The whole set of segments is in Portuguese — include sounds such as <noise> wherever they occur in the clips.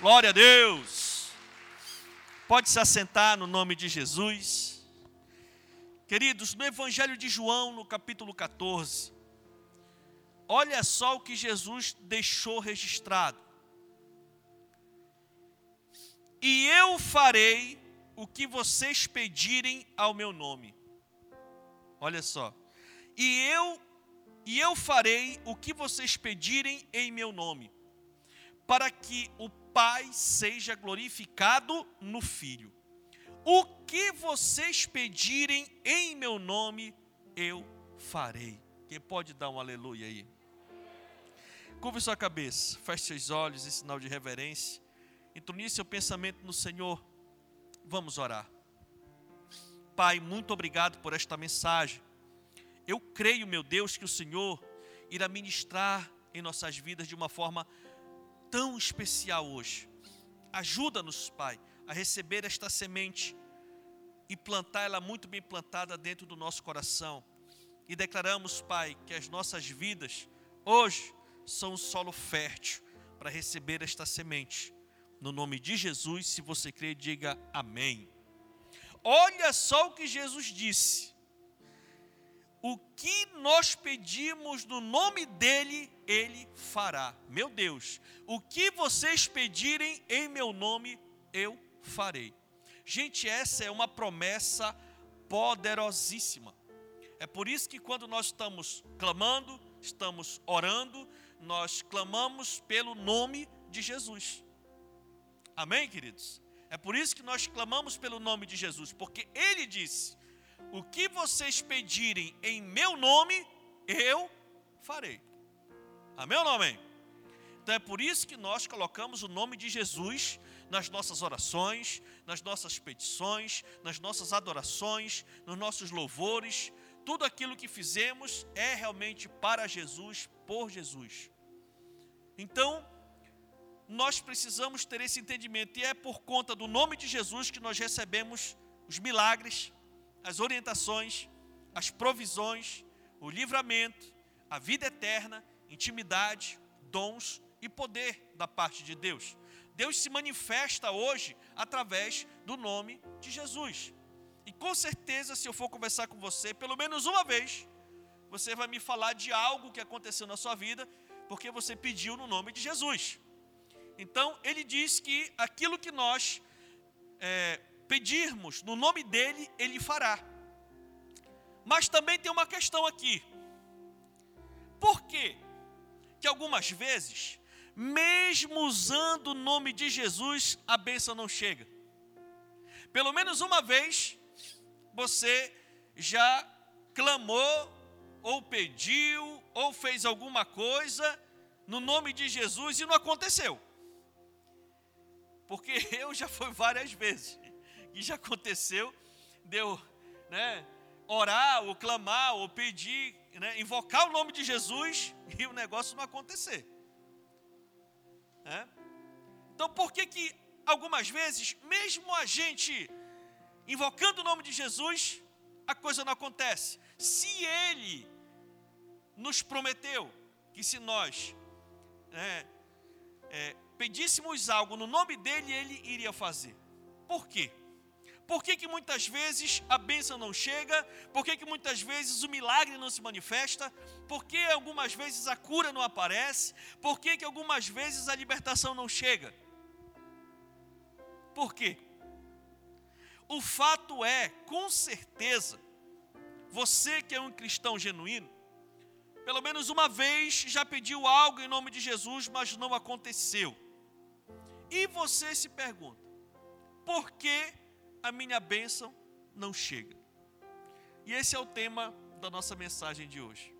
Glória a Deus. Pode se assentar no nome de Jesus. Queridos, no Evangelho de João, no capítulo 14, olha só o que Jesus deixou registrado. E eu farei o que vocês pedirem ao meu nome. Olha só. E eu e eu farei o que vocês pedirem em meu nome, para que o Pai seja glorificado no Filho. O que vocês pedirem em meu nome, eu farei. Quem pode dar um aleluia aí? Curve sua cabeça, feche seus olhos em sinal de reverência. Entronize seu pensamento no Senhor. Vamos orar. Pai, muito obrigado por esta mensagem. Eu creio, meu Deus, que o Senhor irá ministrar em nossas vidas de uma forma tão especial hoje. Ajuda-nos, Pai, a receber esta semente e plantar ela muito bem plantada dentro do nosso coração. E declaramos, Pai, que as nossas vidas hoje são um solo fértil para receber esta semente. No nome de Jesus, se você crê, diga amém. Olha só o que Jesus disse. O que nós pedimos no nome dele, ele fará. Meu Deus, o que vocês pedirem em meu nome, eu farei. Gente, essa é uma promessa poderosíssima. É por isso que quando nós estamos clamando, estamos orando, nós clamamos pelo nome de Jesus. Amém, queridos? É por isso que nós clamamos pelo nome de Jesus, porque ele disse: O que vocês pedirem em meu nome, eu farei. Amém ou não amém? Então é por isso que nós colocamos o nome de Jesus nas nossas orações, nas nossas petições, nas nossas adorações, nos nossos louvores. Tudo aquilo que fizemos é realmente para Jesus, por Jesus. Então, nós precisamos ter esse entendimento, e é por conta do nome de Jesus que nós recebemos os milagres, as orientações, as provisões, o livramento, a vida eterna, intimidade, dons e poder da parte de Deus. Deus se manifesta hoje através do nome de Jesus. E com certeza, se eu for conversar com você, pelo menos uma vez, você vai me falar de algo que aconteceu na sua vida, porque você pediu no nome de Jesus. Então, ele diz que aquilo que nós é, pedirmos no nome dele, ele fará. Mas também tem uma questão aqui. Por quê? Que algumas vezes, mesmo usando o nome de Jesus, a bênção não chega. Pelo menos uma vez, você já clamou, ou pediu, ou fez alguma coisa no nome de Jesus e não aconteceu. Porque <laughs> eu já fui várias vezes. E já aconteceu, deu, né, orar, ou clamar, ou pedir, né, invocar o nome de Jesus e o negócio não acontecer. Né? Então, por que que algumas vezes, mesmo a gente invocando o nome de Jesus, a coisa não acontece? Se Ele nos prometeu que se nós né, é, pedíssemos algo no nome dele, ele iria fazer. Por quê? Por que, que muitas vezes a bênção não chega? Por que, que muitas vezes o milagre não se manifesta? Por que algumas vezes a cura não aparece? Por que, que algumas vezes a libertação não chega? Por quê? O fato é, com certeza, você que é um cristão genuíno, pelo menos uma vez já pediu algo em nome de Jesus, mas não aconteceu. E você se pergunta: por que a minha bênção não chega? E esse é o tema da nossa mensagem de hoje.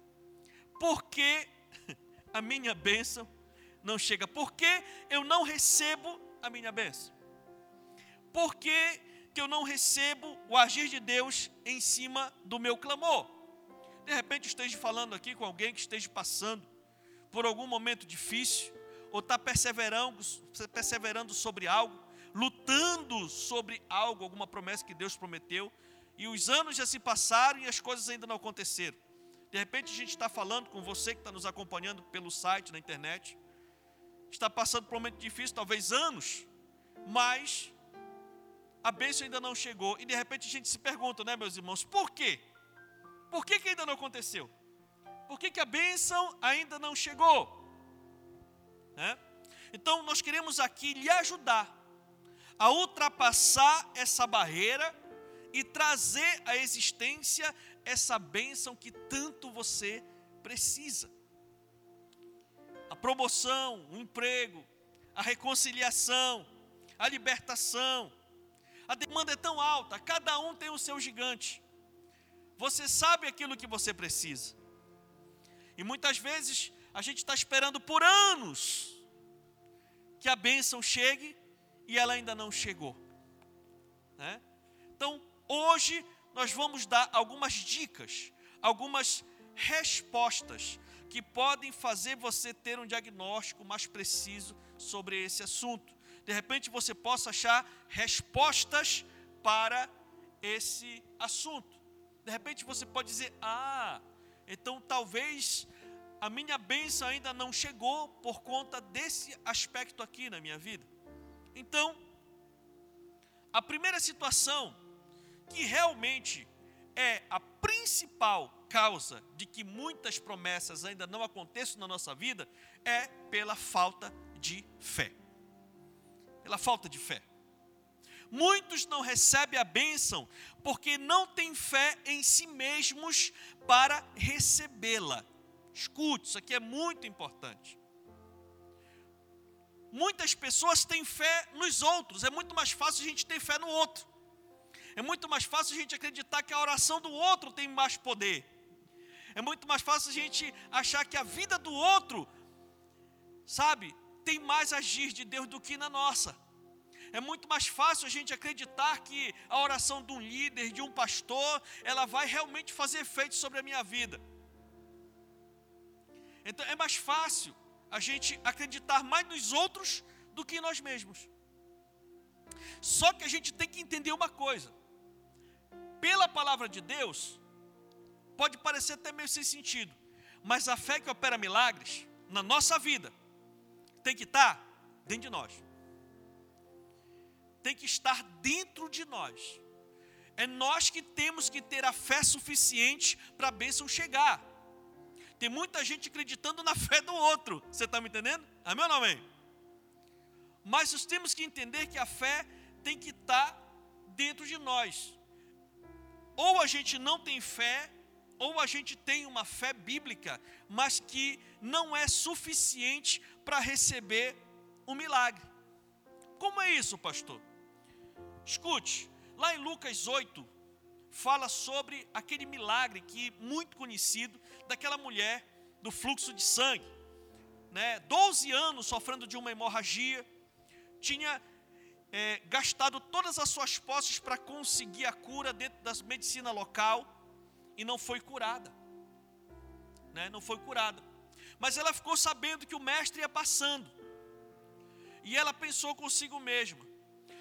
Por que a minha bênção não chega? Por que eu não recebo a minha bênção? Por que, que eu não recebo o agir de Deus em cima do meu clamor? De repente esteja falando aqui com alguém que esteja passando por algum momento difícil, ou está perseverando, perseverando sobre algo, lutando sobre algo, alguma promessa que Deus prometeu, e os anos já se passaram e as coisas ainda não aconteceram. De repente a gente está falando com você que está nos acompanhando pelo site, na internet, está passando por um momento difícil, talvez anos, mas a bênção ainda não chegou. E de repente a gente se pergunta, né, meus irmãos, por quê? Por que, que ainda não aconteceu? Por que, que a bênção ainda não chegou? Né? Então, nós queremos aqui lhe ajudar a ultrapassar essa barreira e trazer à existência essa bênção que tanto você precisa. A promoção, o emprego, a reconciliação, a libertação. A demanda é tão alta, cada um tem o seu gigante. Você sabe aquilo que você precisa. E muitas vezes a gente está esperando por anos que a bênção chegue e ela ainda não chegou. Né? Então, hoje nós vamos dar algumas dicas, algumas respostas que podem fazer você ter um diagnóstico mais preciso sobre esse assunto. De repente você possa achar respostas para esse assunto. De repente você pode dizer: Ah, então talvez a minha bênção ainda não chegou por conta desse aspecto aqui na minha vida. Então, a primeira situação que realmente é a principal causa de que muitas promessas ainda não aconteçam na nossa vida é pela falta de fé. Pela falta de fé. Muitos não recebem a bênção porque não têm fé em si mesmos para recebê-la. Escute, isso aqui é muito importante. Muitas pessoas têm fé nos outros, é muito mais fácil a gente ter fé no outro. É muito mais fácil a gente acreditar que a oração do outro tem mais poder. É muito mais fácil a gente achar que a vida do outro, sabe, tem mais agir de Deus do que na nossa. É muito mais fácil a gente acreditar que a oração de um líder, de um pastor, ela vai realmente fazer efeito sobre a minha vida. Então é mais fácil a gente acreditar mais nos outros do que em nós mesmos. Só que a gente tem que entender uma coisa: pela palavra de Deus, pode parecer até meio sem sentido, mas a fé que opera milagres na nossa vida tem que estar dentro de nós tem que estar dentro de nós. É nós que temos que ter a fé suficiente para a bênção chegar. Tem muita gente acreditando na fé do outro. Você está me entendendo? Amém ou não amém? Mas nós temos que entender que a fé tem que estar dentro de nós. Ou a gente não tem fé, ou a gente tem uma fé bíblica, mas que não é suficiente para receber o milagre. Como é isso, pastor? Escute, lá em Lucas 8, fala sobre aquele milagre que muito conhecido daquela mulher do fluxo de sangue, né? 12 anos sofrendo de uma hemorragia, tinha é, gastado todas as suas posses para conseguir a cura dentro da medicina local e não foi curada, né? Não foi curada, mas ela ficou sabendo que o mestre ia passando e ela pensou consigo mesma: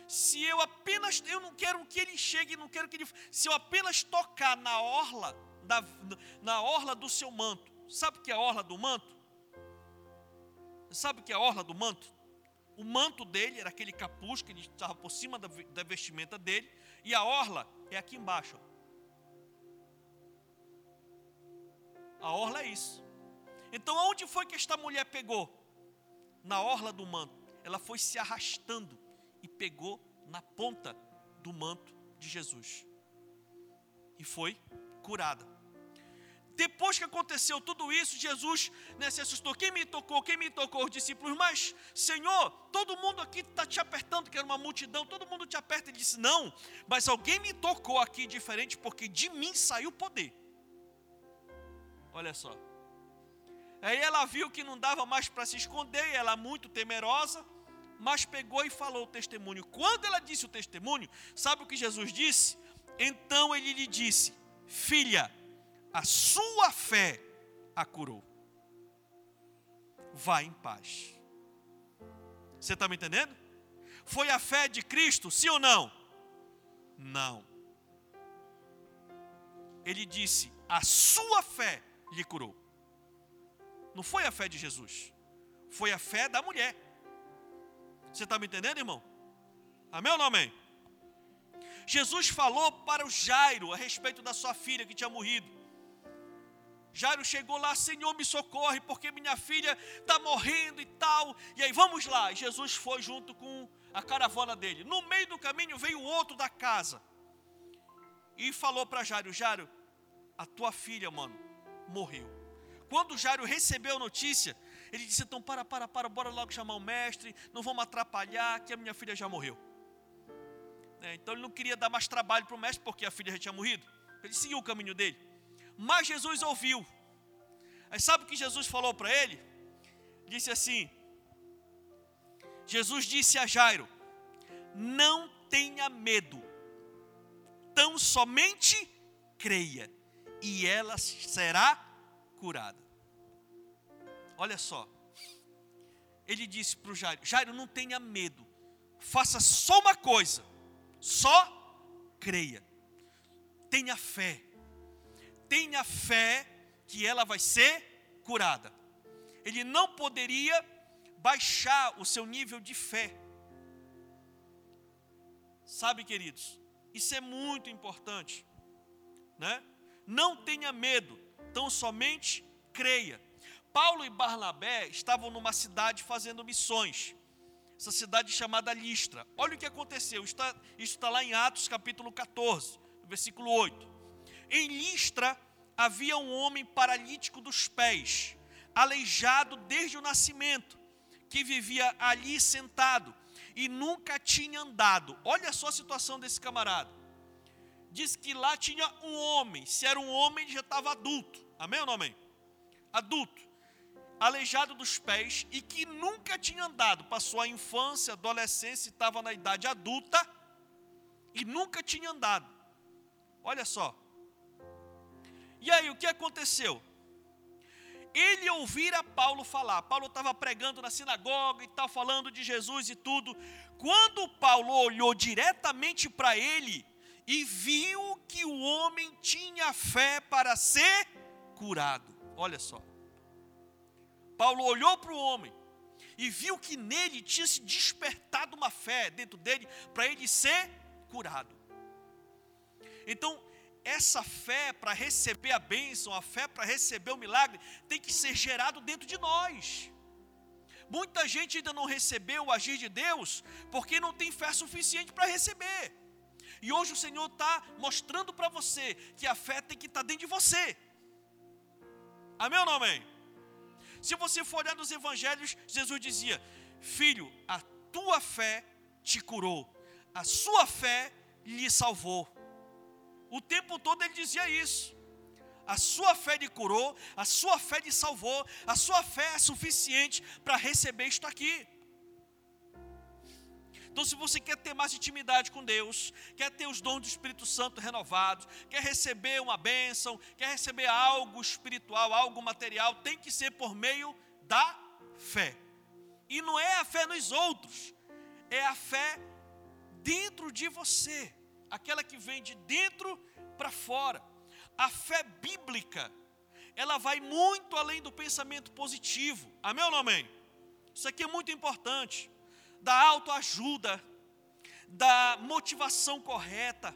se eu apenas, eu não quero que ele chegue, não quero que ele, se eu apenas tocar na orla, da, na orla do seu manto, sabe o que é a orla do manto? Sabe o que é a orla do manto? O manto dele era aquele capuz que ele estava por cima da, da vestimenta dele, e a orla é aqui embaixo. A orla é isso. Então, aonde foi que esta mulher pegou? Na orla do manto. Ela foi se arrastando e pegou na ponta do manto de Jesus. E foi curada. Depois que aconteceu tudo isso, Jesus né, se assustou. Quem me tocou? Quem me tocou? Os discípulos. Mas, Senhor, todo mundo aqui está te apertando, que era uma multidão. Todo mundo te aperta. Ele disse: Não, mas alguém me tocou aqui diferente, porque de mim saiu poder. Olha só. Aí ela viu que não dava mais para se esconder, ela muito temerosa mas pegou e falou o testemunho. Quando ela disse o testemunho, sabe o que Jesus disse? Então ele lhe disse: Filha, a sua fé a curou. Vá em paz. Você está me entendendo? Foi a fé de Cristo, sim ou não? Não. Ele disse: A sua fé lhe curou. Não foi a fé de Jesus. foi a fé da mulher. Você está me entendendo, irmão? Amém ou não amém? Jesus falou para o Jairo a respeito da sua filha que tinha morrido. Jairo chegou lá, Senhor, me socorre, porque minha filha está morrendo e tal. E aí, vamos lá. Jesus foi junto com a caravana dele. No meio do caminho veio outro da casa e falou para Jairo: Jairo, a tua filha, mano, morreu. Quando Jairo recebeu a notícia, ele disse: Então, para, para, para, bora logo chamar o mestre, não vamos atrapalhar, que a minha filha já morreu. É, então, ele não queria dar mais trabalho para o mestre, porque a filha já tinha morrido. Ele seguiu o caminho dele. Mas Jesus ouviu. Aí sabe o que Jesus falou para ele? Disse assim: Jesus disse a Jairo: Não tenha medo, tão somente creia, e ela será curada. Olha só, ele disse para o Jairo: Jairo, não tenha medo, faça só uma coisa, só creia, tenha fé tenha fé que ela vai ser curada. Ele não poderia baixar o seu nível de fé. Sabe, queridos, isso é muito importante, né? Não tenha medo, tão somente creia. Paulo e Barnabé estavam numa cidade fazendo missões. Essa cidade chamada Listra. Olha o que aconteceu. Isso está, isso está lá em Atos capítulo 14, versículo 8. Em Listra havia um homem paralítico dos pés, aleijado desde o nascimento, que vivia ali sentado e nunca tinha andado. Olha só a situação desse camarada. Diz que lá tinha um homem, se era um homem, já estava adulto. Amém ou não amém? Adulto, aleijado dos pés e que nunca tinha andado. Passou a infância, adolescência, estava na idade adulta e nunca tinha andado. Olha só, e aí, o que aconteceu? Ele ouvira Paulo falar. Paulo estava pregando na sinagoga e tal, falando de Jesus e tudo. Quando Paulo olhou diretamente para ele e viu que o homem tinha fé para ser curado. Olha só. Paulo olhou para o homem e viu que nele tinha se despertado uma fé dentro dele para ele ser curado. Então, essa fé para receber a bênção, a fé para receber o milagre, tem que ser gerado dentro de nós. Muita gente ainda não recebeu o agir de Deus porque não tem fé suficiente para receber. E hoje o Senhor está mostrando para você que a fé tem que estar tá dentro de você. Amém ou não amém? Se você for olhar nos evangelhos, Jesus dizia: Filho, a tua fé te curou, a sua fé lhe salvou. O tempo todo ele dizia isso. A sua fé lhe curou, a sua fé lhe salvou, a sua fé é suficiente para receber isto aqui. Então, se você quer ter mais intimidade com Deus, quer ter os dons do Espírito Santo renovados, quer receber uma bênção, quer receber algo espiritual, algo material, tem que ser por meio da fé. E não é a fé nos outros, é a fé dentro de você aquela que vem de dentro para fora. A fé bíblica, ela vai muito além do pensamento positivo. Amém ou não amém? Isso aqui é muito importante. Da autoajuda, da motivação correta.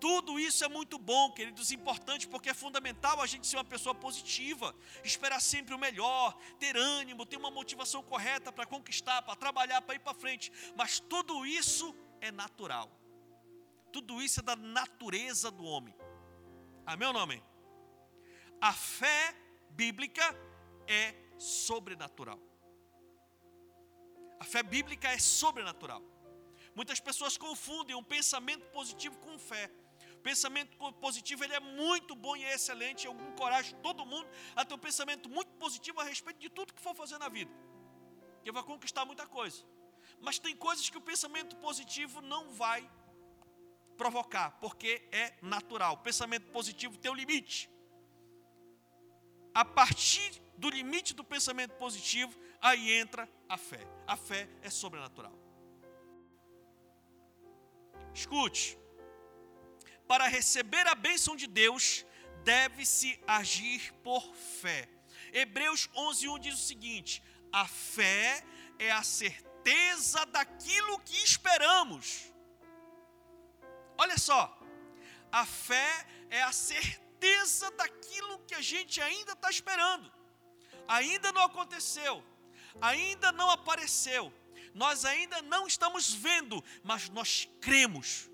Tudo isso é muito bom, queridos, importante, porque é fundamental a gente ser uma pessoa positiva, esperar sempre o melhor, ter ânimo, ter uma motivação correta para conquistar, para trabalhar, para ir para frente. Mas tudo isso é natural. Tudo isso é da natureza do homem. Amém ou não amém? A fé bíblica é sobrenatural. A fé bíblica é sobrenatural. Muitas pessoas confundem um pensamento positivo com fé. O pensamento positivo ele é muito bom e é excelente. Eu encorajo todo mundo a ter um pensamento muito positivo a respeito de tudo que for fazer na vida. Que vai conquistar muita coisa. Mas tem coisas que o pensamento positivo não vai provocar, porque é natural. Pensamento positivo tem um limite. A partir do limite do pensamento positivo, aí entra a fé. A fé é sobrenatural. Escute, para receber a bênção de Deus, deve-se agir por fé. Hebreus 11:1 diz o seguinte: A fé é a certeza daquilo que esperamos. Olha só, a fé é a certeza daquilo que a gente ainda está esperando. Ainda não aconteceu, ainda não apareceu, nós ainda não estamos vendo, mas nós cremos.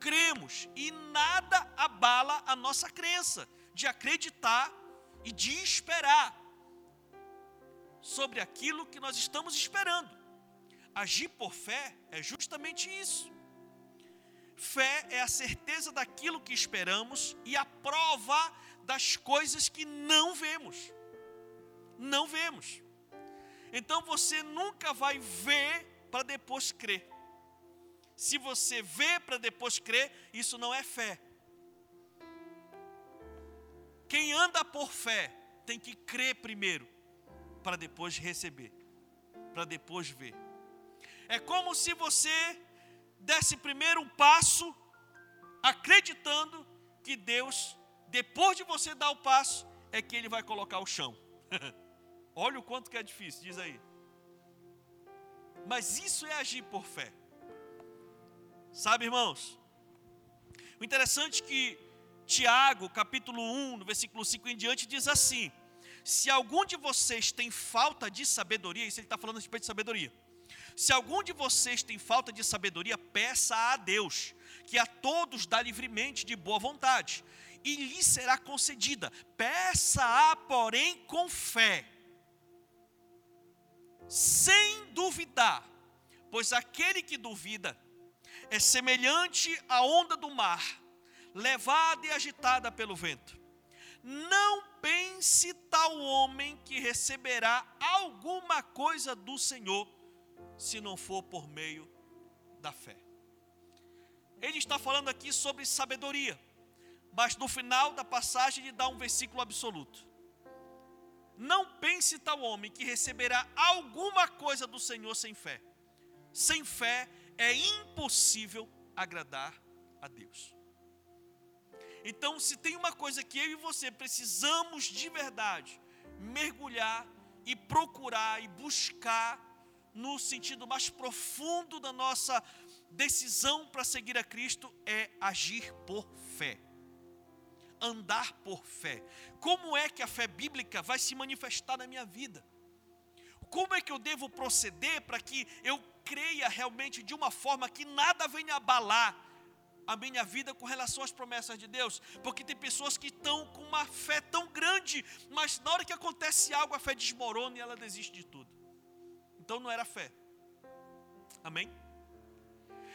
Cremos e nada abala a nossa crença de acreditar e de esperar sobre aquilo que nós estamos esperando. Agir por fé é justamente isso. Fé é a certeza daquilo que esperamos e a prova das coisas que não vemos. Não vemos. Então você nunca vai ver para depois crer. Se você vê para depois crer, isso não é fé. Quem anda por fé tem que crer primeiro, para depois receber, para depois ver. É como se você desse primeiro passo, acreditando que Deus, depois de você dar o passo, é que Ele vai colocar o chão. <laughs> Olha o quanto que é difícil, diz aí. Mas isso é agir por fé. Sabe, irmãos? O interessante é que Tiago, capítulo 1, no versículo 5 em diante, diz assim: Se algum de vocês tem falta de sabedoria, isso ele está falando a respeito de sabedoria. Se algum de vocês tem falta de sabedoria, peça a Deus, que a todos dá livremente de boa vontade, e lhe será concedida. Peça-a, porém, com fé, sem duvidar, pois aquele que duvida é semelhante à onda do mar, levada e agitada pelo vento. Não pense tal homem que receberá alguma coisa do Senhor, se não for por meio da fé. Ele está falando aqui sobre sabedoria, mas no final da passagem ele dá um versículo absoluto. Não pense tal homem que receberá alguma coisa do Senhor sem fé. Sem fé é impossível agradar a Deus. Então, se tem uma coisa que eu e você precisamos de verdade mergulhar e procurar e buscar no sentido mais profundo da nossa decisão para seguir a Cristo é agir por fé andar por fé. Como é que a fé bíblica vai se manifestar na minha vida? Como é que eu devo proceder para que eu creia realmente de uma forma que nada venha abalar a minha vida com relação às promessas de Deus? Porque tem pessoas que estão com uma fé tão grande, mas na hora que acontece algo, a fé desmorona e ela desiste de tudo. Então não era fé. Amém?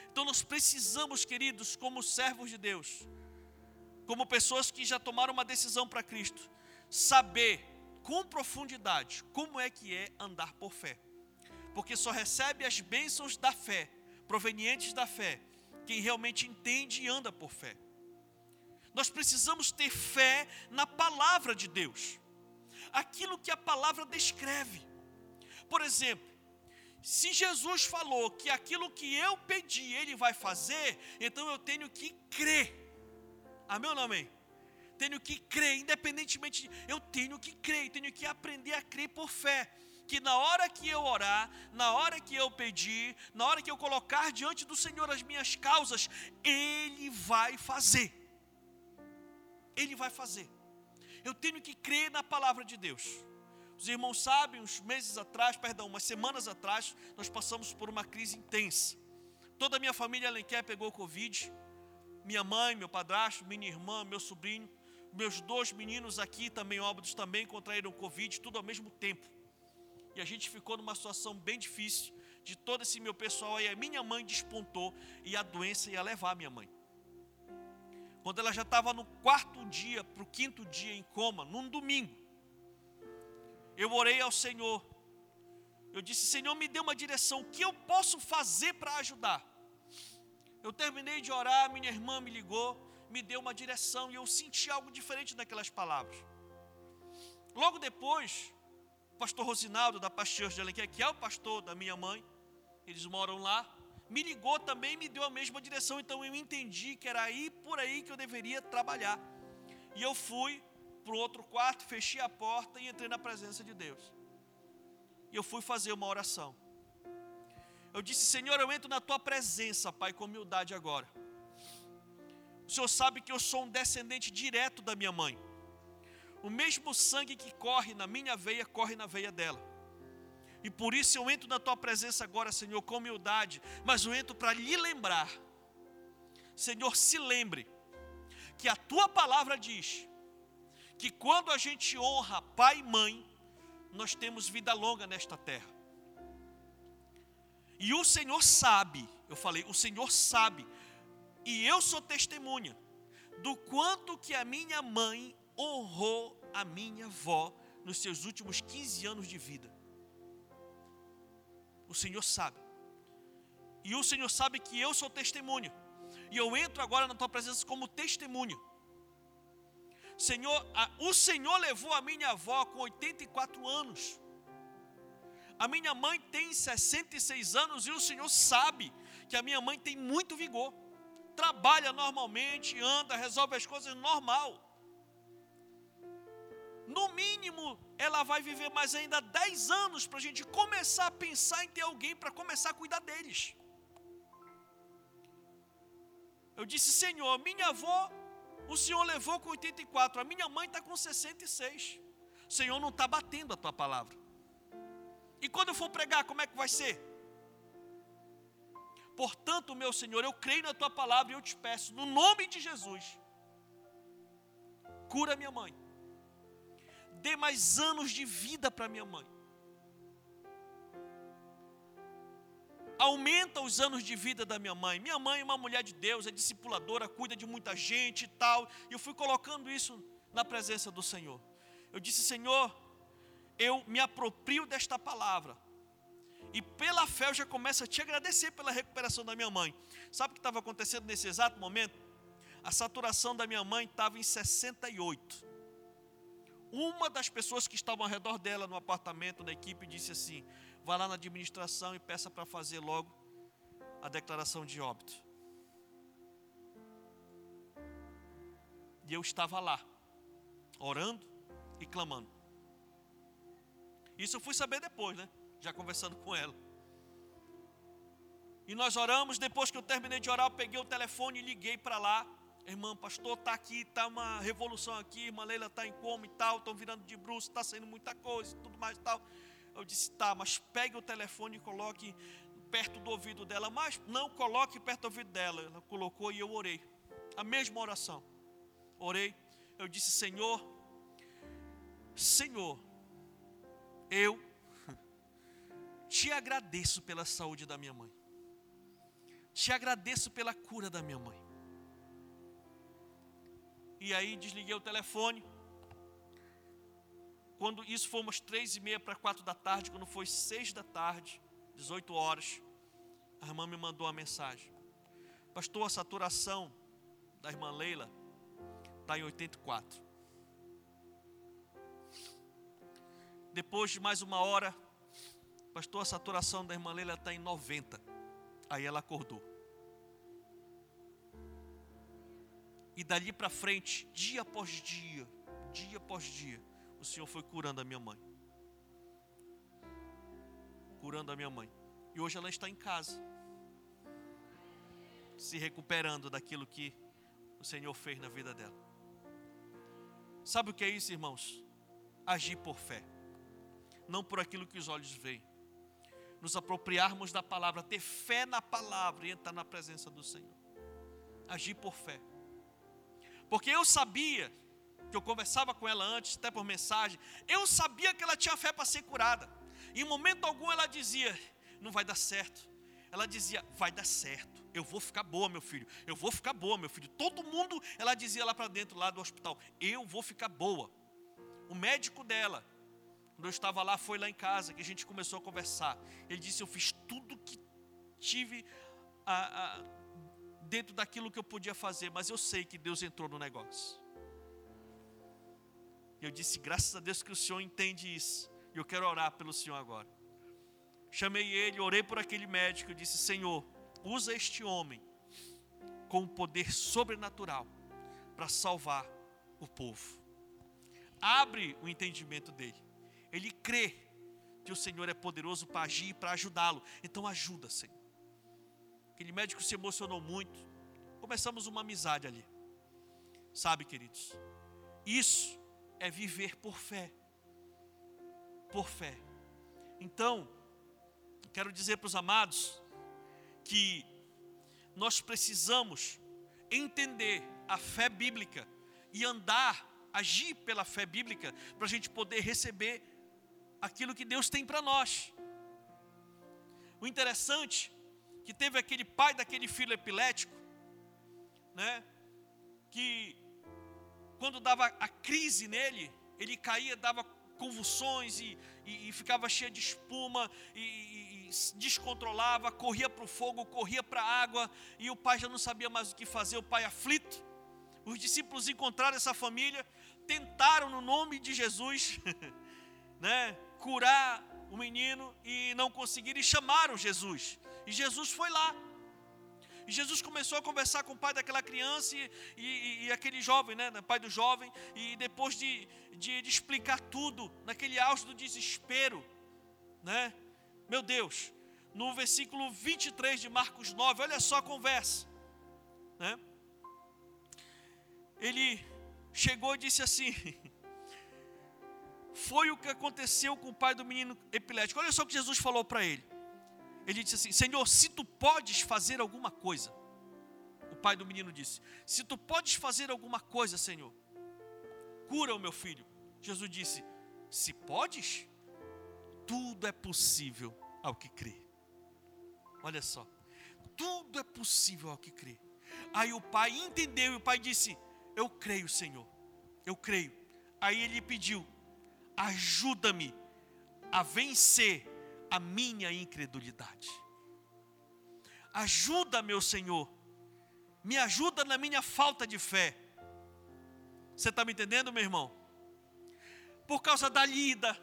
Então nós precisamos, queridos, como servos de Deus, como pessoas que já tomaram uma decisão para Cristo, saber com profundidade como é que é andar por fé. Porque só recebe as bênçãos da fé, provenientes da fé, quem realmente entende e anda por fé. Nós precisamos ter fé na palavra de Deus, aquilo que a palavra descreve. Por exemplo, se Jesus falou que aquilo que eu pedi ele vai fazer, então eu tenho que crer Amém ou não amém? Tenho que crer, independentemente de. Eu tenho que crer, tenho que aprender a crer por fé. Que na hora que eu orar, na hora que eu pedir, na hora que eu colocar diante do Senhor as minhas causas, Ele vai fazer. Ele vai fazer. Eu tenho que crer na palavra de Deus. Os irmãos sabem, uns meses atrás, perdão, umas semanas atrás, nós passamos por uma crise intensa. Toda a minha família Alenquer pegou Covid minha mãe, meu padrasto, minha irmã, meu sobrinho, meus dois meninos aqui também óbitos também contraíram Covid, tudo ao mesmo tempo. E a gente ficou numa situação bem difícil de todo esse meu pessoal e a minha mãe despontou e a doença ia levar a minha mãe. Quando ela já estava no quarto dia para o quinto dia em coma, num domingo, eu orei ao Senhor. Eu disse: Senhor, me dê uma direção, o que eu posso fazer para ajudar? Eu terminei de orar, minha irmã me ligou, me deu uma direção e eu senti algo diferente naquelas palavras. Logo depois, o pastor Rosinaldo da Pasteur de Alenquer, que é o pastor da minha mãe, eles moram lá, me ligou também e me deu a mesma direção, então eu entendi que era aí por aí que eu deveria trabalhar. E eu fui para o outro quarto, fechei a porta e entrei na presença de Deus. eu fui fazer uma oração. Eu disse: Senhor, eu entro na tua presença, Pai, com humildade agora. O Senhor sabe que eu sou um descendente direto da minha mãe. O mesmo sangue que corre na minha veia, corre na veia dela. E por isso eu entro na tua presença agora, Senhor, com humildade, mas eu entro para lhe lembrar. Senhor, se lembre que a tua palavra diz que quando a gente honra pai e mãe, nós temos vida longa nesta terra. E o Senhor sabe, eu falei, o Senhor sabe, e eu sou testemunha do quanto que a minha mãe honrou a minha avó nos seus últimos 15 anos de vida. O Senhor sabe. E o Senhor sabe que eu sou testemunha. E eu entro agora na tua presença como testemunho. Senhor, a, o Senhor levou a minha avó com 84 anos. A minha mãe tem 66 anos e o Senhor sabe que a minha mãe tem muito vigor. Trabalha normalmente, anda, resolve as coisas normal. No mínimo, ela vai viver mais ainda 10 anos para a gente começar a pensar em ter alguém para começar a cuidar deles. Eu disse, Senhor, minha avó, o Senhor levou com 84, a minha mãe está com 66. O Senhor não está batendo a tua palavra. E quando eu for pregar, como é que vai ser? Portanto, meu Senhor, eu creio na tua palavra e eu te peço, no nome de Jesus, cura minha mãe. Dê mais anos de vida para minha mãe. Aumenta os anos de vida da minha mãe. Minha mãe é uma mulher de Deus, é discipuladora, cuida de muita gente e tal. E eu fui colocando isso na presença do Senhor. Eu disse, Senhor, eu me aproprio desta palavra. E pela fé eu já começo a te agradecer pela recuperação da minha mãe. Sabe o que estava acontecendo nesse exato momento? A saturação da minha mãe estava em 68. Uma das pessoas que estavam ao redor dela no apartamento da equipe disse assim: vá lá na administração e peça para fazer logo a declaração de óbito. E eu estava lá, orando e clamando. Isso eu fui saber depois, né? Já conversando com ela. E nós oramos, depois que eu terminei de orar, eu peguei o telefone e liguei para lá. Irmã, pastor, está aqui, está uma revolução aqui, irmã Leila está em coma e tal, estão virando de bruxo, está saindo muita coisa, tudo mais e tal. Eu disse, tá, mas pegue o telefone e coloque perto do ouvido dela. Mas não coloque perto do ouvido dela. Ela colocou e eu orei. A mesma oração. Orei. Eu disse, Senhor, Senhor, eu te agradeço pela saúde da minha mãe. Te agradeço pela cura da minha mãe. E aí desliguei o telefone. Quando isso foi umas três e meia para quatro da tarde, quando foi seis da tarde, 18 horas, a irmã me mandou uma mensagem. Pastor, a saturação da irmã Leila está em 84. Depois de mais uma hora, pastor, a saturação da irmã Leila está em 90. Aí ela acordou. E dali para frente, dia após dia, dia após dia, o Senhor foi curando a minha mãe. Curando a minha mãe. E hoje ela está em casa, se recuperando daquilo que o Senhor fez na vida dela. Sabe o que é isso, irmãos? Agir por fé não por aquilo que os olhos veem. Nos apropriarmos da palavra, ter fé na palavra e entrar na presença do Senhor. Agir por fé. Porque eu sabia, que eu conversava com ela antes, até por mensagem, eu sabia que ela tinha fé para ser curada. Em momento algum ela dizia: não vai dar certo. Ela dizia: vai dar certo. Eu vou ficar boa, meu filho. Eu vou ficar boa, meu filho. Todo mundo, ela dizia lá para dentro, lá do hospital: eu vou ficar boa. O médico dela quando eu estava lá, foi lá em casa que a gente começou a conversar. Ele disse: Eu fiz tudo que tive a, a, dentro daquilo que eu podia fazer, mas eu sei que Deus entrou no negócio. E eu disse: Graças a Deus que o Senhor entende isso. E eu quero orar pelo Senhor agora. Chamei ele, orei por aquele médico. Eu disse: Senhor, usa este homem com um poder sobrenatural para salvar o povo. Abre o entendimento dele ele crê que o Senhor é poderoso para agir e para ajudá-lo. Então ajuda, Senhor. Aquele médico se emocionou muito. Começamos uma amizade ali. Sabe, queridos? Isso é viver por fé. Por fé. Então, quero dizer para os amados que nós precisamos entender a fé bíblica e andar, agir pela fé bíblica, para a gente poder receber aquilo que Deus tem para nós. O interessante que teve aquele pai daquele filho epilético, né? Que quando dava a crise nele, ele caía, dava convulsões e, e, e ficava cheio de espuma e, e descontrolava, corria para o fogo, corria para a água e o pai já não sabia mais o que fazer, o pai aflito. Os discípulos encontraram essa família, tentaram no nome de Jesus, <laughs> né, curar o menino e não conseguiram e chamaram Jesus. E Jesus foi lá. E Jesus começou a conversar com o pai daquela criança e, e, e aquele jovem, né, pai do jovem, e depois de, de, de, explicar tudo, naquele auge do desespero, né, meu Deus, no versículo 23 de Marcos 9, olha só a conversa, né, ele chegou e disse assim: <laughs> Foi o que aconteceu com o pai do menino epilético. Olha só o que Jesus falou para ele ele disse assim: Senhor, se tu podes fazer alguma coisa. O pai do menino disse: Se tu podes fazer alguma coisa, Senhor, cura o meu filho. Jesus disse: Se podes, tudo é possível ao que crê. Olha só, tudo é possível ao que crê. Aí o pai entendeu e o pai disse: Eu creio, Senhor, eu creio. Aí ele pediu: Ajuda-me a vencer a minha incredulidade. Ajuda, meu Senhor, me ajuda na minha falta de fé. Você está me entendendo, meu irmão? Por causa da lida,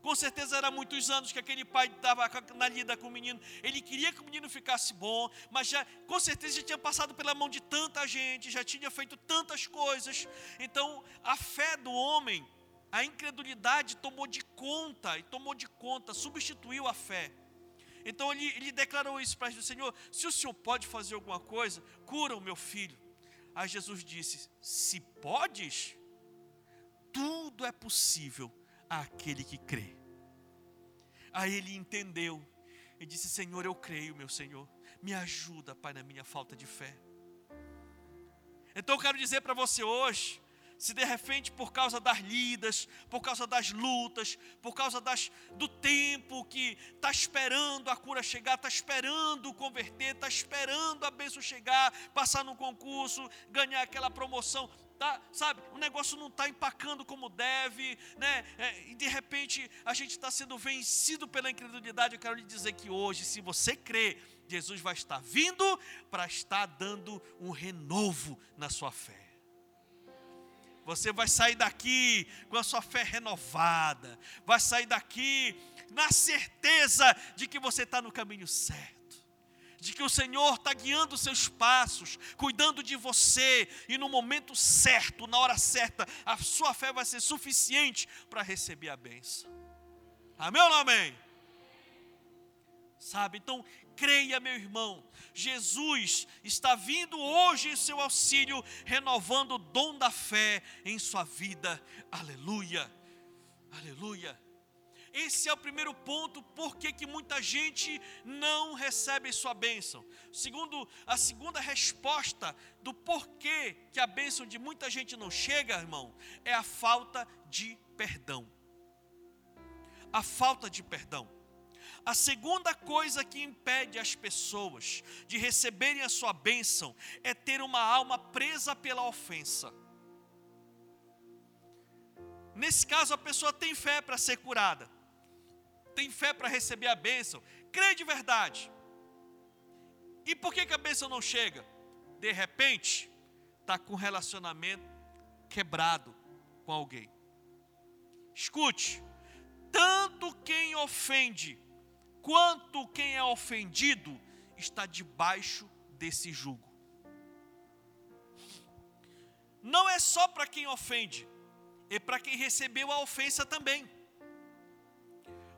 com certeza era muitos anos que aquele pai estava na lida com o menino. Ele queria que o menino ficasse bom, mas já com certeza já tinha passado pela mão de tanta gente, já tinha feito tantas coisas. Então, a fé do homem a incredulidade tomou de conta, e tomou de conta, substituiu a fé. Então ele, ele declarou isso para Jesus: Senhor, se o Senhor pode fazer alguma coisa, cura o meu filho. Aí Jesus disse: Se podes, tudo é possível àquele que crê. Aí ele entendeu e disse: Senhor, eu creio, meu Senhor, me ajuda, Pai, na minha falta de fé. Então eu quero dizer para você hoje, se de repente por causa das lidas, por causa das lutas, por causa das, do tempo que está esperando a cura chegar, está esperando converter, está esperando a bênção chegar, passar no concurso, ganhar aquela promoção, tá, sabe, o negócio não está empacando como deve, né? É, e de repente a gente está sendo vencido pela incredulidade. Eu quero lhe dizer que hoje, se você crê, Jesus vai estar vindo para estar dando um renovo na sua fé. Você vai sair daqui com a sua fé renovada, vai sair daqui na certeza de que você está no caminho certo, de que o Senhor está guiando os seus passos, cuidando de você, e no momento certo, na hora certa, a sua fé vai ser suficiente para receber a bênção. Amém ou não amém? Sabe, então creia, meu irmão, Jesus está vindo hoje em seu auxílio, renovando o dom da fé em sua vida. Aleluia, aleluia. Esse é o primeiro ponto, porque que muita gente não recebe sua bênção. Segundo, a segunda resposta do porquê que a bênção de muita gente não chega, irmão, é a falta de perdão. A falta de perdão. A segunda coisa que impede as pessoas de receberem a sua bênção é ter uma alma presa pela ofensa. Nesse caso, a pessoa tem fé para ser curada, tem fé para receber a bênção, crê de verdade. E por que, que a bênção não chega? De repente, está com um relacionamento quebrado com alguém. Escute, tanto quem ofende quanto quem é ofendido está debaixo desse jugo. Não é só para quem ofende, é para quem recebeu a ofensa também.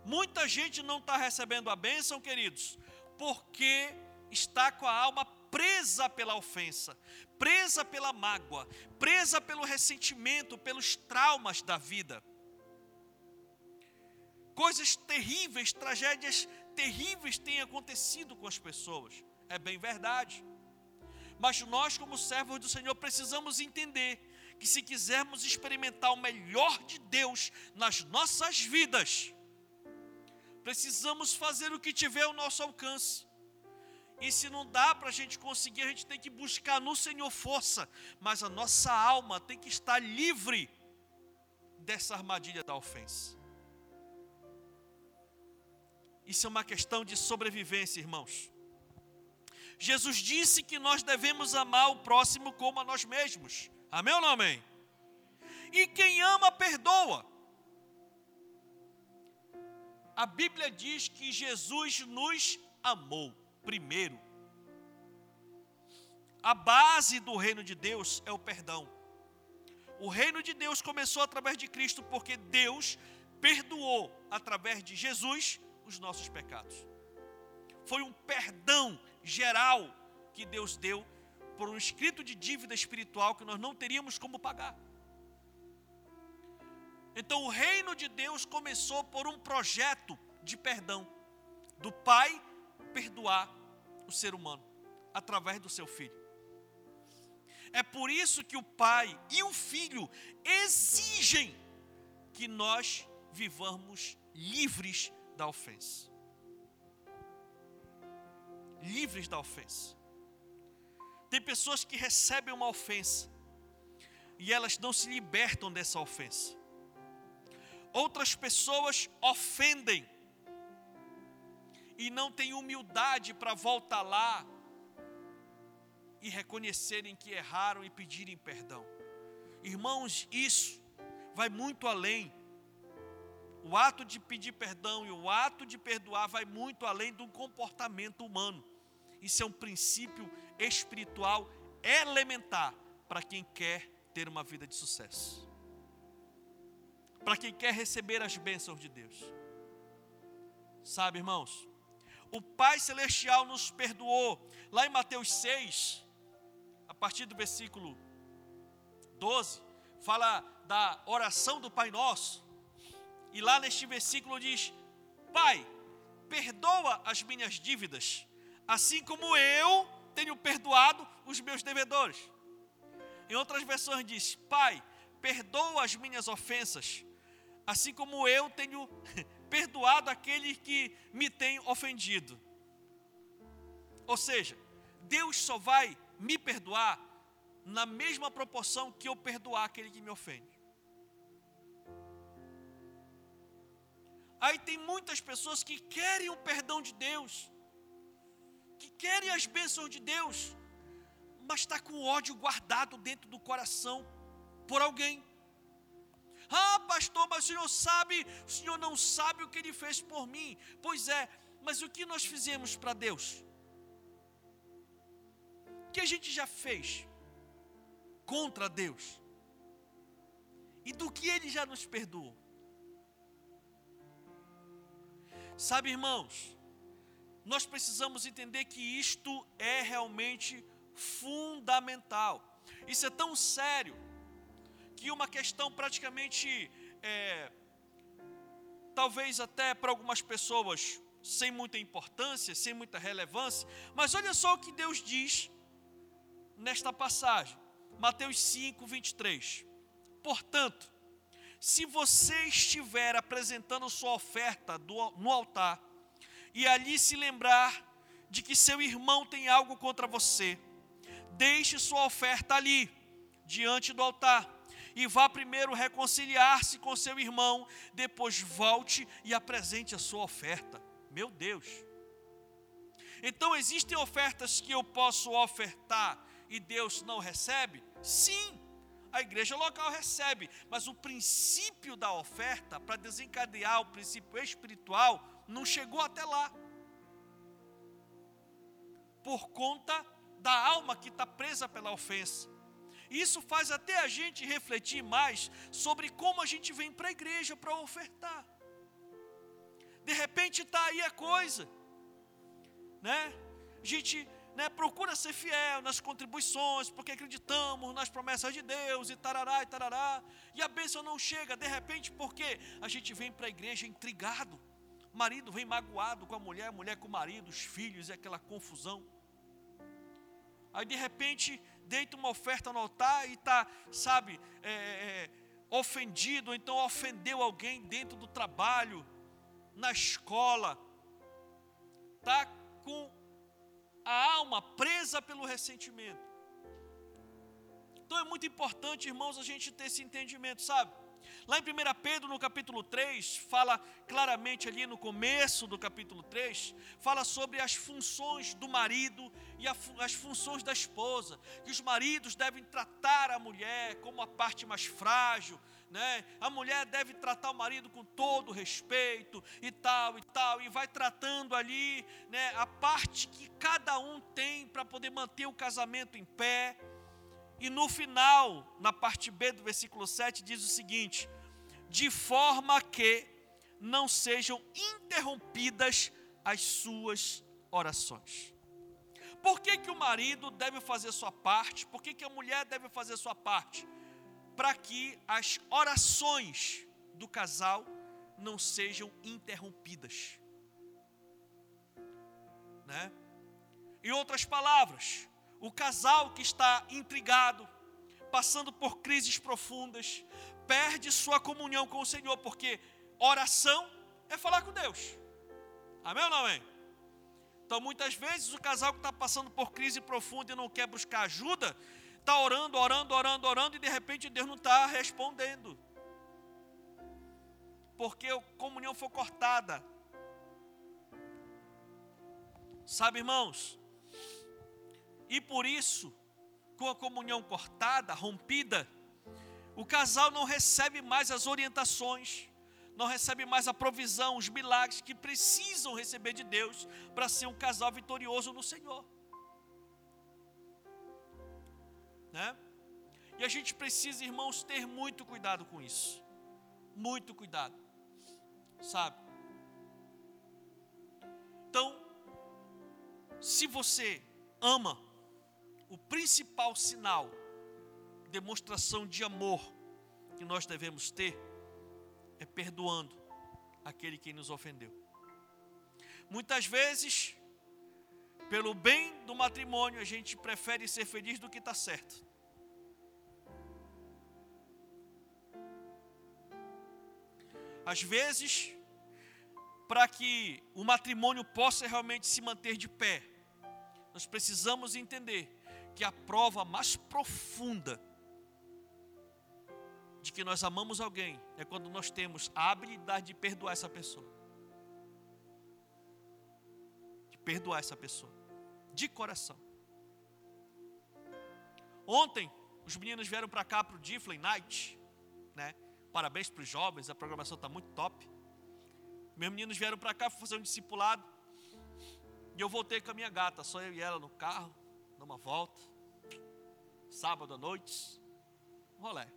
Muita gente não está recebendo a bênção, queridos, porque está com a alma presa pela ofensa, presa pela mágoa, presa pelo ressentimento, pelos traumas da vida. Coisas terríveis, tragédias terríveis têm acontecido com as pessoas. É bem verdade. Mas nós, como servos do Senhor, precisamos entender que se quisermos experimentar o melhor de Deus nas nossas vidas, precisamos fazer o que tiver ao nosso alcance. E se não dá para a gente conseguir, a gente tem que buscar no Senhor força, mas a nossa alma tem que estar livre dessa armadilha da ofensa. Isso é uma questão de sobrevivência, irmãos. Jesus disse que nós devemos amar o próximo como a nós mesmos. Amém ou não amém? E quem ama, perdoa. A Bíblia diz que Jesus nos amou primeiro. A base do reino de Deus é o perdão. O reino de Deus começou através de Cristo, porque Deus perdoou através de Jesus os nossos pecados. Foi um perdão geral que Deus deu por um escrito de dívida espiritual que nós não teríamos como pagar. Então, o reino de Deus começou por um projeto de perdão do Pai perdoar o ser humano através do seu filho. É por isso que o pai e o filho exigem que nós vivamos livres da ofensa. Livres da ofensa. Tem pessoas que recebem uma ofensa e elas não se libertam dessa ofensa. Outras pessoas ofendem e não têm humildade para voltar lá e reconhecerem que erraram e pedirem perdão. Irmãos, isso vai muito além. O ato de pedir perdão e o ato de perdoar vai muito além do comportamento humano. Isso é um princípio espiritual elementar para quem quer ter uma vida de sucesso. Para quem quer receber as bênçãos de Deus. Sabe, irmãos? O Pai Celestial nos perdoou. Lá em Mateus 6, a partir do versículo 12, fala da oração do Pai Nosso. E lá neste versículo diz: Pai, perdoa as minhas dívidas, assim como eu tenho perdoado os meus devedores. Em outras versões diz: Pai, perdoa as minhas ofensas, assim como eu tenho <laughs> perdoado aquele que me tem ofendido. Ou seja, Deus só vai me perdoar na mesma proporção que eu perdoar aquele que me ofende. Aí tem muitas pessoas que querem o perdão de Deus, que querem as bênçãos de Deus, mas está com ódio guardado dentro do coração por alguém. Ah, pastor, mas o senhor sabe, o senhor não sabe o que ele fez por mim. Pois é, mas o que nós fizemos para Deus? O que a gente já fez contra Deus? E do que ele já nos perdoou? Sabe, irmãos, nós precisamos entender que isto é realmente fundamental. Isso é tão sério que uma questão praticamente, é, talvez até para algumas pessoas sem muita importância, sem muita relevância, mas olha só o que Deus diz nesta passagem, Mateus 5, 23. Portanto, se você estiver apresentando sua oferta do, no altar e ali se lembrar de que seu irmão tem algo contra você, deixe sua oferta ali, diante do altar, e vá primeiro reconciliar-se com seu irmão, depois volte e apresente a sua oferta. Meu Deus! Então existem ofertas que eu posso ofertar e Deus não recebe? Sim a igreja local recebe, mas o princípio da oferta, para desencadear o princípio espiritual, não chegou até lá. Por conta da alma que está presa pela ofensa. Isso faz até a gente refletir mais sobre como a gente vem para a igreja para ofertar. De repente está aí a coisa, né? A gente né, procura ser fiel nas contribuições, porque acreditamos nas promessas de Deus e tarará e tarará, e a bênção não chega, de repente, porque a gente vem para a igreja intrigado, o marido vem magoado com a mulher, a mulher com o marido, os filhos e aquela confusão. Aí de repente deita uma oferta no altar e está, sabe, é, é, ofendido, ou então ofendeu alguém dentro do trabalho, na escola, está com a alma presa pelo ressentimento. Então é muito importante, irmãos, a gente ter esse entendimento, sabe? Lá em 1 Pedro, no capítulo 3, fala claramente ali no começo do capítulo 3, fala sobre as funções do marido e as funções da esposa, que os maridos devem tratar a mulher como a parte mais frágil, né? A mulher deve tratar o marido com todo respeito e tal e tal, e vai tratando ali, né, a parte que cada um tem para poder manter o casamento em pé. E no final, na parte B do versículo 7, diz o seguinte: de forma que não sejam interrompidas as suas orações. Por que, que o marido deve fazer sua parte? Por que, que a mulher deve fazer sua parte? Para que as orações do casal não sejam interrompidas. Né? Em outras palavras, o casal que está intrigado, passando por crises profundas, perde sua comunhão com o Senhor, porque oração é falar com Deus. Amém ou não amém? Então, muitas vezes, o casal que está passando por crise profunda e não quer buscar ajuda, está orando, orando, orando, orando, e de repente Deus não está respondendo. Porque a comunhão foi cortada. Sabe, irmãos? E por isso, com a comunhão cortada, rompida, o casal não recebe mais as orientações, não recebe mais a provisão, os milagres que precisam receber de Deus para ser um casal vitorioso no Senhor. Né? E a gente precisa, irmãos, ter muito cuidado com isso. Muito cuidado. Sabe? Então, se você ama, o principal sinal, demonstração de amor que nós devemos ter é perdoando aquele que nos ofendeu. Muitas vezes pelo bem do matrimônio, a gente prefere ser feliz do que está certo. Às vezes, para que o matrimônio possa realmente se manter de pé, nós precisamos entender que a prova mais profunda de que nós amamos alguém é quando nós temos a habilidade de perdoar essa pessoa. De perdoar essa pessoa de coração. Ontem, os meninos vieram para cá para o Difflin Night, né? Parabéns para os jovens, a programação está muito top. Meus meninos vieram para cá fazer um discipulado. E eu voltei com a minha gata, só eu e ela no carro, numa volta. Sábado à noite, um rolé.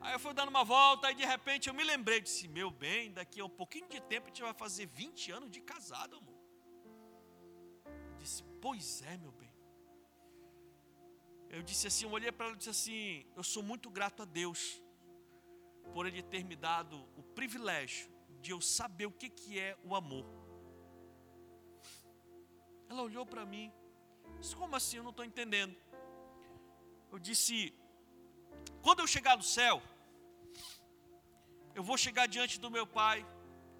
Aí eu fui dando uma volta, e de repente eu me lembrei, disse, meu bem, daqui a um pouquinho de tempo a gente vai fazer 20 anos de casado, amor. Pois é, meu bem. Eu disse assim, eu olhei para ela e disse assim, eu sou muito grato a Deus por Ele ter me dado o privilégio de eu saber o que, que é o amor. Ela olhou para mim, disse, como assim? Eu não estou entendendo. Eu disse, quando eu chegar no céu, eu vou chegar diante do meu Pai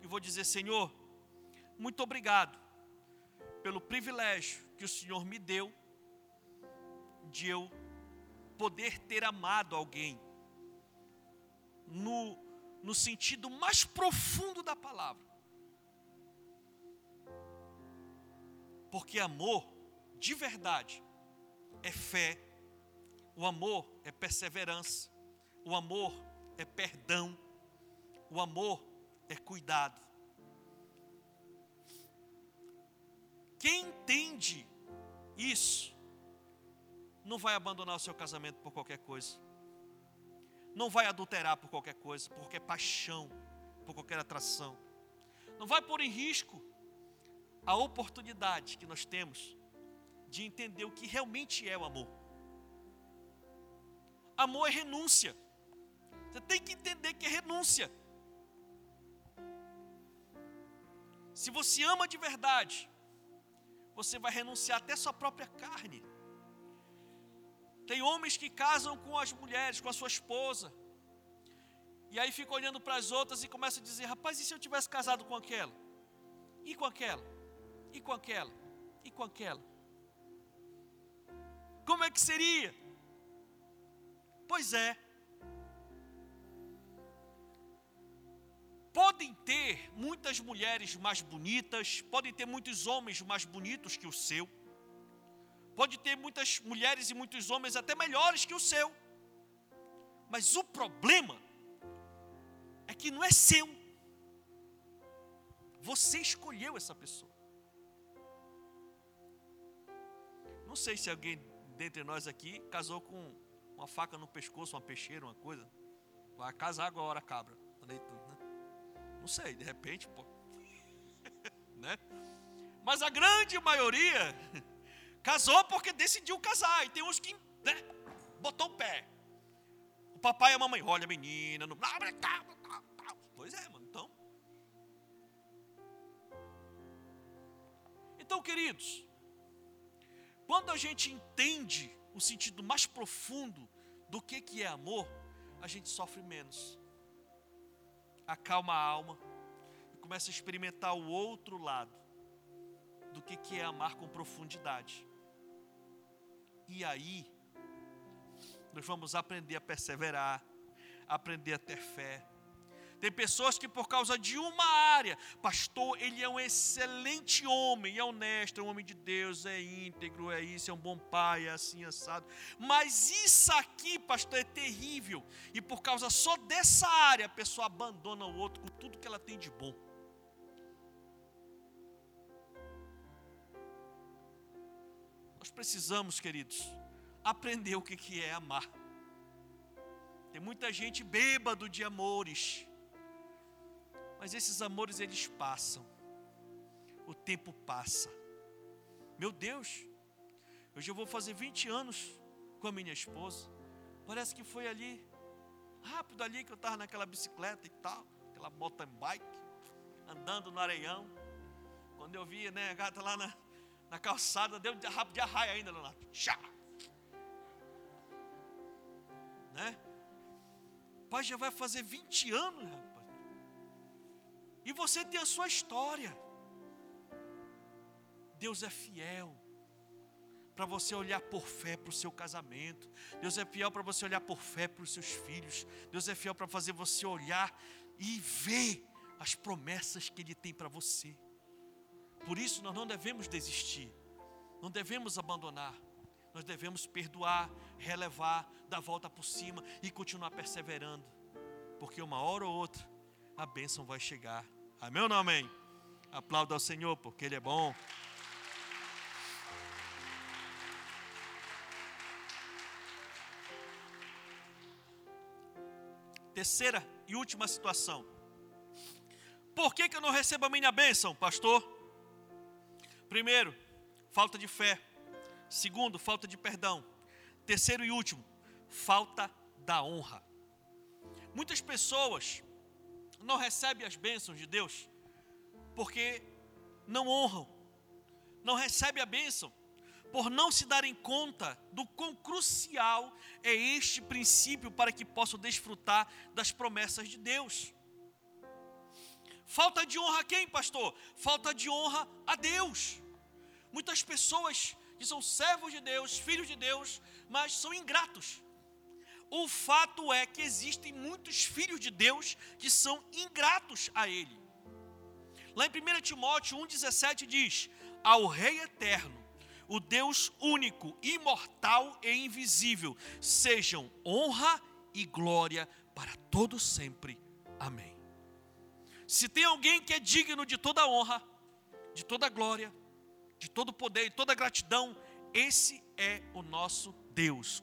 e vou dizer, Senhor, muito obrigado pelo privilégio que o Senhor me deu de eu poder ter amado alguém no, no sentido mais profundo da palavra. Porque amor, de verdade, é fé, o amor é perseverança, o amor é perdão, o amor é cuidado. Quem entende isso, não vai abandonar o seu casamento por qualquer coisa, não vai adulterar por qualquer coisa, por qualquer paixão, por qualquer atração, não vai pôr em risco a oportunidade que nós temos de entender o que realmente é o amor. Amor é renúncia. Você tem que entender que é renúncia. Se você ama de verdade, você vai renunciar até sua própria carne. Tem homens que casam com as mulheres, com a sua esposa. E aí fica olhando para as outras e começa a dizer: rapaz, e se eu tivesse casado com aquela? E com aquela? E com aquela? E com aquela? Como é que seria? Pois é. Podem ter muitas mulheres mais bonitas, podem ter muitos homens mais bonitos que o seu, pode ter muitas mulheres e muitos homens até melhores que o seu, mas o problema é que não é seu, você escolheu essa pessoa. Não sei se alguém dentre nós aqui casou com uma faca no pescoço, uma peixeira, uma coisa. Vai casar agora, cabra. Né? Não sei, de repente, pô. <laughs> né? Mas a grande maioria <laughs> casou porque decidiu casar. E tem uns que né, botou o pé. O papai e a mamãe, olha a menina, no... pois é, mano. Então, então, queridos, quando a gente entende o sentido mais profundo do que, que é amor, a gente sofre menos. Acalma a alma e começa a experimentar o outro lado do que, que é amar com profundidade. E aí, nós vamos aprender a perseverar, aprender a ter fé, tem pessoas que por causa de uma área, pastor, ele é um excelente homem, é honesto, é um homem de Deus, é íntegro, é isso, é um bom pai, é assim assado. Mas isso aqui, pastor, é terrível. E por causa só dessa área, a pessoa abandona o outro com tudo que ela tem de bom. Nós precisamos, queridos, aprender o que é amar. Tem muita gente bêbado de amores mas esses amores eles passam. O tempo passa. Meu Deus, eu já vou fazer 20 anos com a minha esposa. Parece que foi ali, rápido ali que eu estava naquela bicicleta e tal, aquela mountain bike, andando no areião. Quando eu vi né, a gata lá na, na calçada, deu de rabo de arraia ainda, Leonardo. Chá! Né? Pai, já vai fazer 20 anos. E você tem a sua história. Deus é fiel para você olhar por fé para o seu casamento. Deus é fiel para você olhar por fé para os seus filhos. Deus é fiel para fazer você olhar e ver as promessas que Ele tem para você. Por isso nós não devemos desistir, não devemos abandonar, nós devemos perdoar, relevar, dar volta por cima e continuar perseverando, porque uma hora ou outra a bênção vai chegar Amém ou não amém? Aplauda ao Senhor, porque Ele é bom. Terceira e última situação. Por que, que eu não recebo a minha bênção, pastor? Primeiro, falta de fé. Segundo, falta de perdão. Terceiro e último, falta da honra. Muitas pessoas não recebem as bênçãos de Deus porque não honram, não recebem a bênção por não se darem conta do quão crucial é este princípio para que possam desfrutar das promessas de Deus. Falta de honra a quem, pastor? Falta de honra a Deus. Muitas pessoas que são servos de Deus, filhos de Deus, mas são ingratos. O fato é que existem muitos filhos de Deus que são ingratos a Ele. Lá em 1 Timóteo 1,17 diz: Ao Rei eterno, o Deus único, imortal e invisível, sejam honra e glória para todo sempre. Amém. Se tem alguém que é digno de toda honra, de toda glória, de todo poder e toda gratidão, esse é o nosso Deus,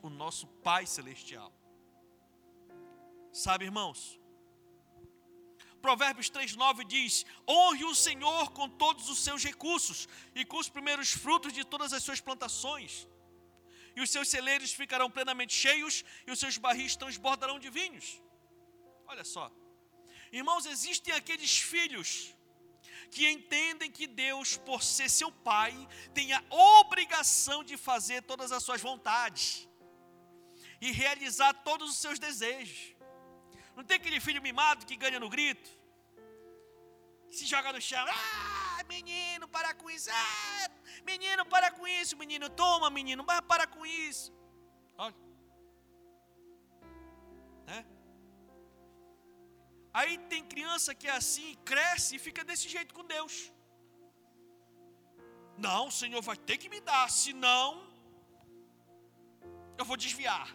o nosso Pai Celestial. Sabe, irmãos? Provérbios 3,9 diz: Honre o Senhor com todos os seus recursos e com os primeiros frutos de todas as suas plantações. E os seus celeiros ficarão plenamente cheios, e os seus barris transbordarão de vinhos. Olha só, irmãos, existem aqueles filhos que entendem que Deus, por ser seu pai, tem a obrigação de fazer todas as suas vontades e realizar todos os seus desejos. Não tem aquele filho mimado que ganha no grito, se joga no chão, ah, menino, para com isso, ah, menino, para com isso, menino, toma, menino, mas para com isso. Olha. Né? Aí tem criança que é assim, cresce e fica desse jeito com Deus. Não, o Senhor vai ter que me dar, senão eu vou desviar.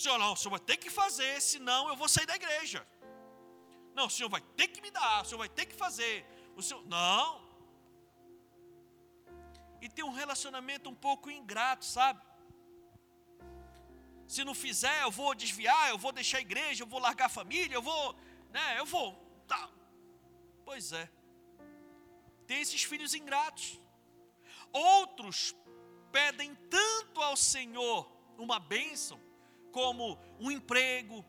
Senhor, não, o Senhor vai ter que fazer, senão eu vou sair da igreja. Não, o Senhor vai ter que me dar, o Senhor vai ter que fazer. O Senhor, não. E tem um relacionamento um pouco ingrato, sabe? Se não fizer, eu vou desviar, eu vou deixar a igreja, eu vou largar a família, eu vou, né, eu vou. Tá. Pois é. Tem esses filhos ingratos. Outros pedem tanto ao Senhor uma bênção, como um emprego,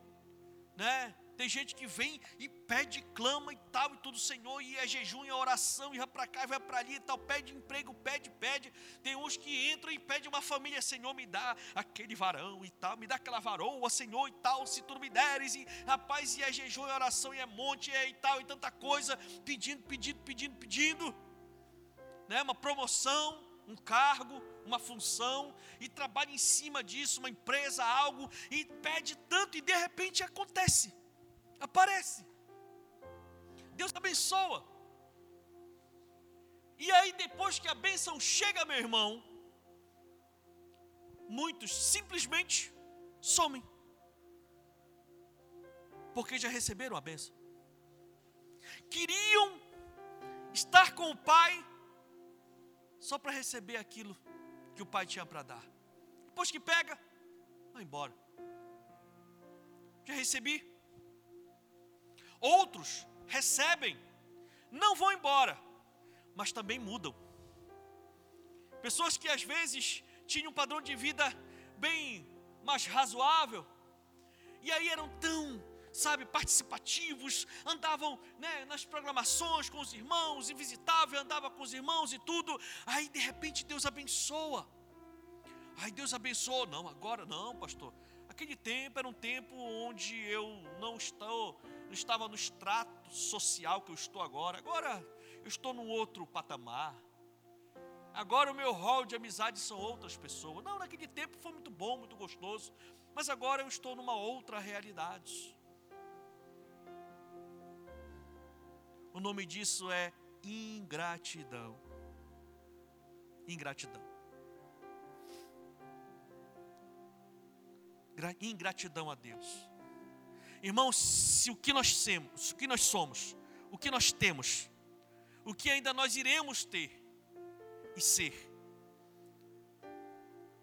né? Tem gente que vem e pede, clama e tal, e tudo, Senhor, e é jejum, e é oração, e vai para cá, e vai para ali e tal, pede emprego, pede, pede. Tem uns que entram e pedem uma família, Senhor, me dá aquele varão e tal, me dá aquela varoa, Senhor, e tal, se tu me deres, e rapaz, e é jejum, e é oração, e é monte, e, é, e tal, e tanta coisa, pedindo, pedindo, pedindo, pedindo, né? Uma promoção, um cargo, uma função, e trabalha em cima disso, uma empresa, algo, e pede tanto, e de repente acontece aparece. Deus abençoa. E aí, depois que a bênção chega, meu irmão, muitos simplesmente somem. Porque já receberam a bênção. Queriam estar com o Pai só para receber aquilo que o Pai tinha para dar. Depois que pega, vai embora. Já recebi, Outros recebem, não vão embora, mas também mudam. Pessoas que às vezes tinham um padrão de vida bem mais razoável, e aí eram tão, sabe, participativos, andavam né, nas programações com os irmãos, e visitavam, andava com os irmãos e tudo. Aí de repente Deus abençoa. Aí Deus abençoou. Não, agora não, pastor. Aquele tempo era um tempo onde eu não estou não estava no extrato social que eu estou agora. Agora eu estou num outro patamar. Agora o meu rol de amizade são outras pessoas. Não, naquele tempo foi muito bom, muito gostoso. Mas agora eu estou numa outra realidade. O nome disso é ingratidão. Ingratidão. Ingratidão a Deus. Irmãos, se o que nós temos, o que nós somos, o que nós temos, o que ainda nós iremos ter e ser,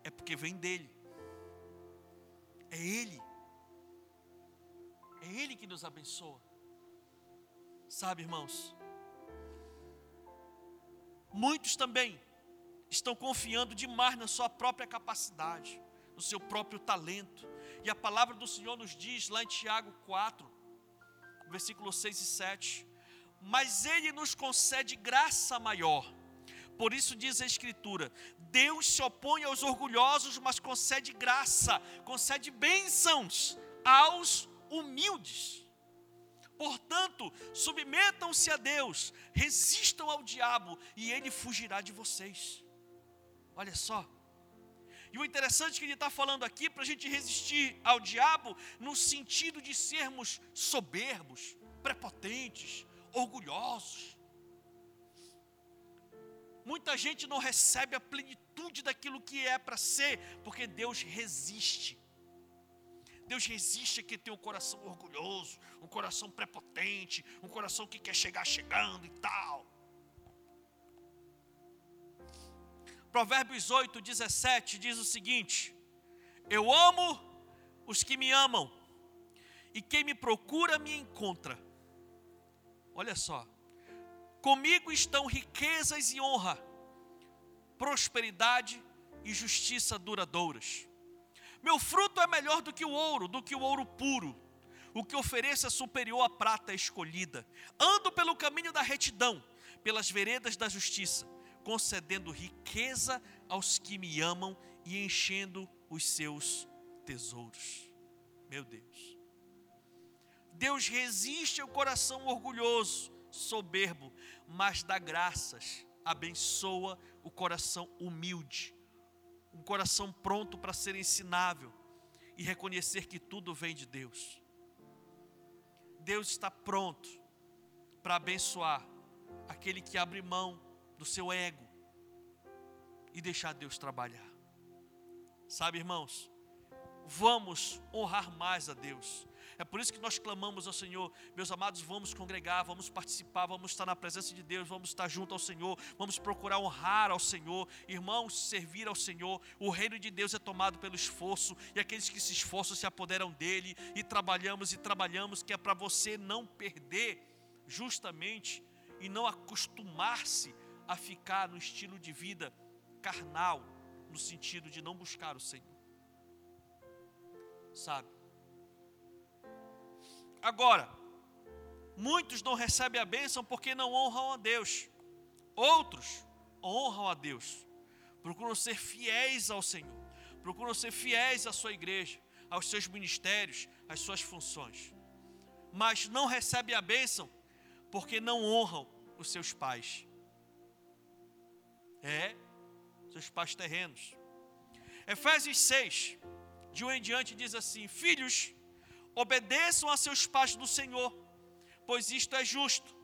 é porque vem dele. É ele. É ele que nos abençoa. Sabe, irmãos? Muitos também estão confiando demais na sua própria capacidade, no seu próprio talento, e a palavra do Senhor nos diz lá em Tiago 4, versículos 6 e 7: Mas Ele nos concede graça maior. Por isso diz a Escritura: Deus se opõe aos orgulhosos, mas concede graça, concede bênçãos aos humildes. Portanto, submetam-se a Deus, resistam ao diabo e ele fugirá de vocês. Olha só, e o interessante é que ele está falando aqui para a gente resistir ao diabo no sentido de sermos soberbos, prepotentes, orgulhosos. Muita gente não recebe a plenitude daquilo que é para ser, porque Deus resiste. Deus resiste a quem tem um coração orgulhoso, um coração prepotente, um coração que quer chegar chegando e tal. Provérbios 8, 17 diz o seguinte: Eu amo os que me amam, e quem me procura me encontra. Olha só. Comigo estão riquezas e honra, prosperidade e justiça duradouras. Meu fruto é melhor do que o ouro, do que o ouro puro. O que ofereço é superior à prata escolhida. Ando pelo caminho da retidão, pelas veredas da justiça, concedendo riqueza aos que me amam e enchendo os seus tesouros. Meu Deus. Deus resiste ao coração orgulhoso, soberbo, mas dá graças, abençoa o coração humilde, um coração pronto para ser ensinável e reconhecer que tudo vem de Deus. Deus está pronto para abençoar aquele que abre mão do seu ego e deixar Deus trabalhar. Sabe, irmãos, vamos honrar mais a Deus. É por isso que nós clamamos ao Senhor, meus amados, vamos congregar, vamos participar, vamos estar na presença de Deus, vamos estar junto ao Senhor, vamos procurar honrar ao Senhor, irmãos, servir ao Senhor. O reino de Deus é tomado pelo esforço, e aqueles que se esforçam se apoderam dele, e trabalhamos e trabalhamos, que é para você não perder, justamente, e não acostumar-se a ficar no estilo de vida carnal, no sentido de não buscar o Senhor. Sabe? Agora, muitos não recebem a bênção porque não honram a Deus. Outros honram a Deus. Procuram ser fiéis ao Senhor. Procuram ser fiéis à sua igreja, aos seus ministérios, às suas funções. Mas não recebem a bênção porque não honram os seus pais. É, seus pais terrenos. Efésios 6, de um em diante, diz assim: Filhos, Obedeçam a seus pais no Senhor, pois isto é justo.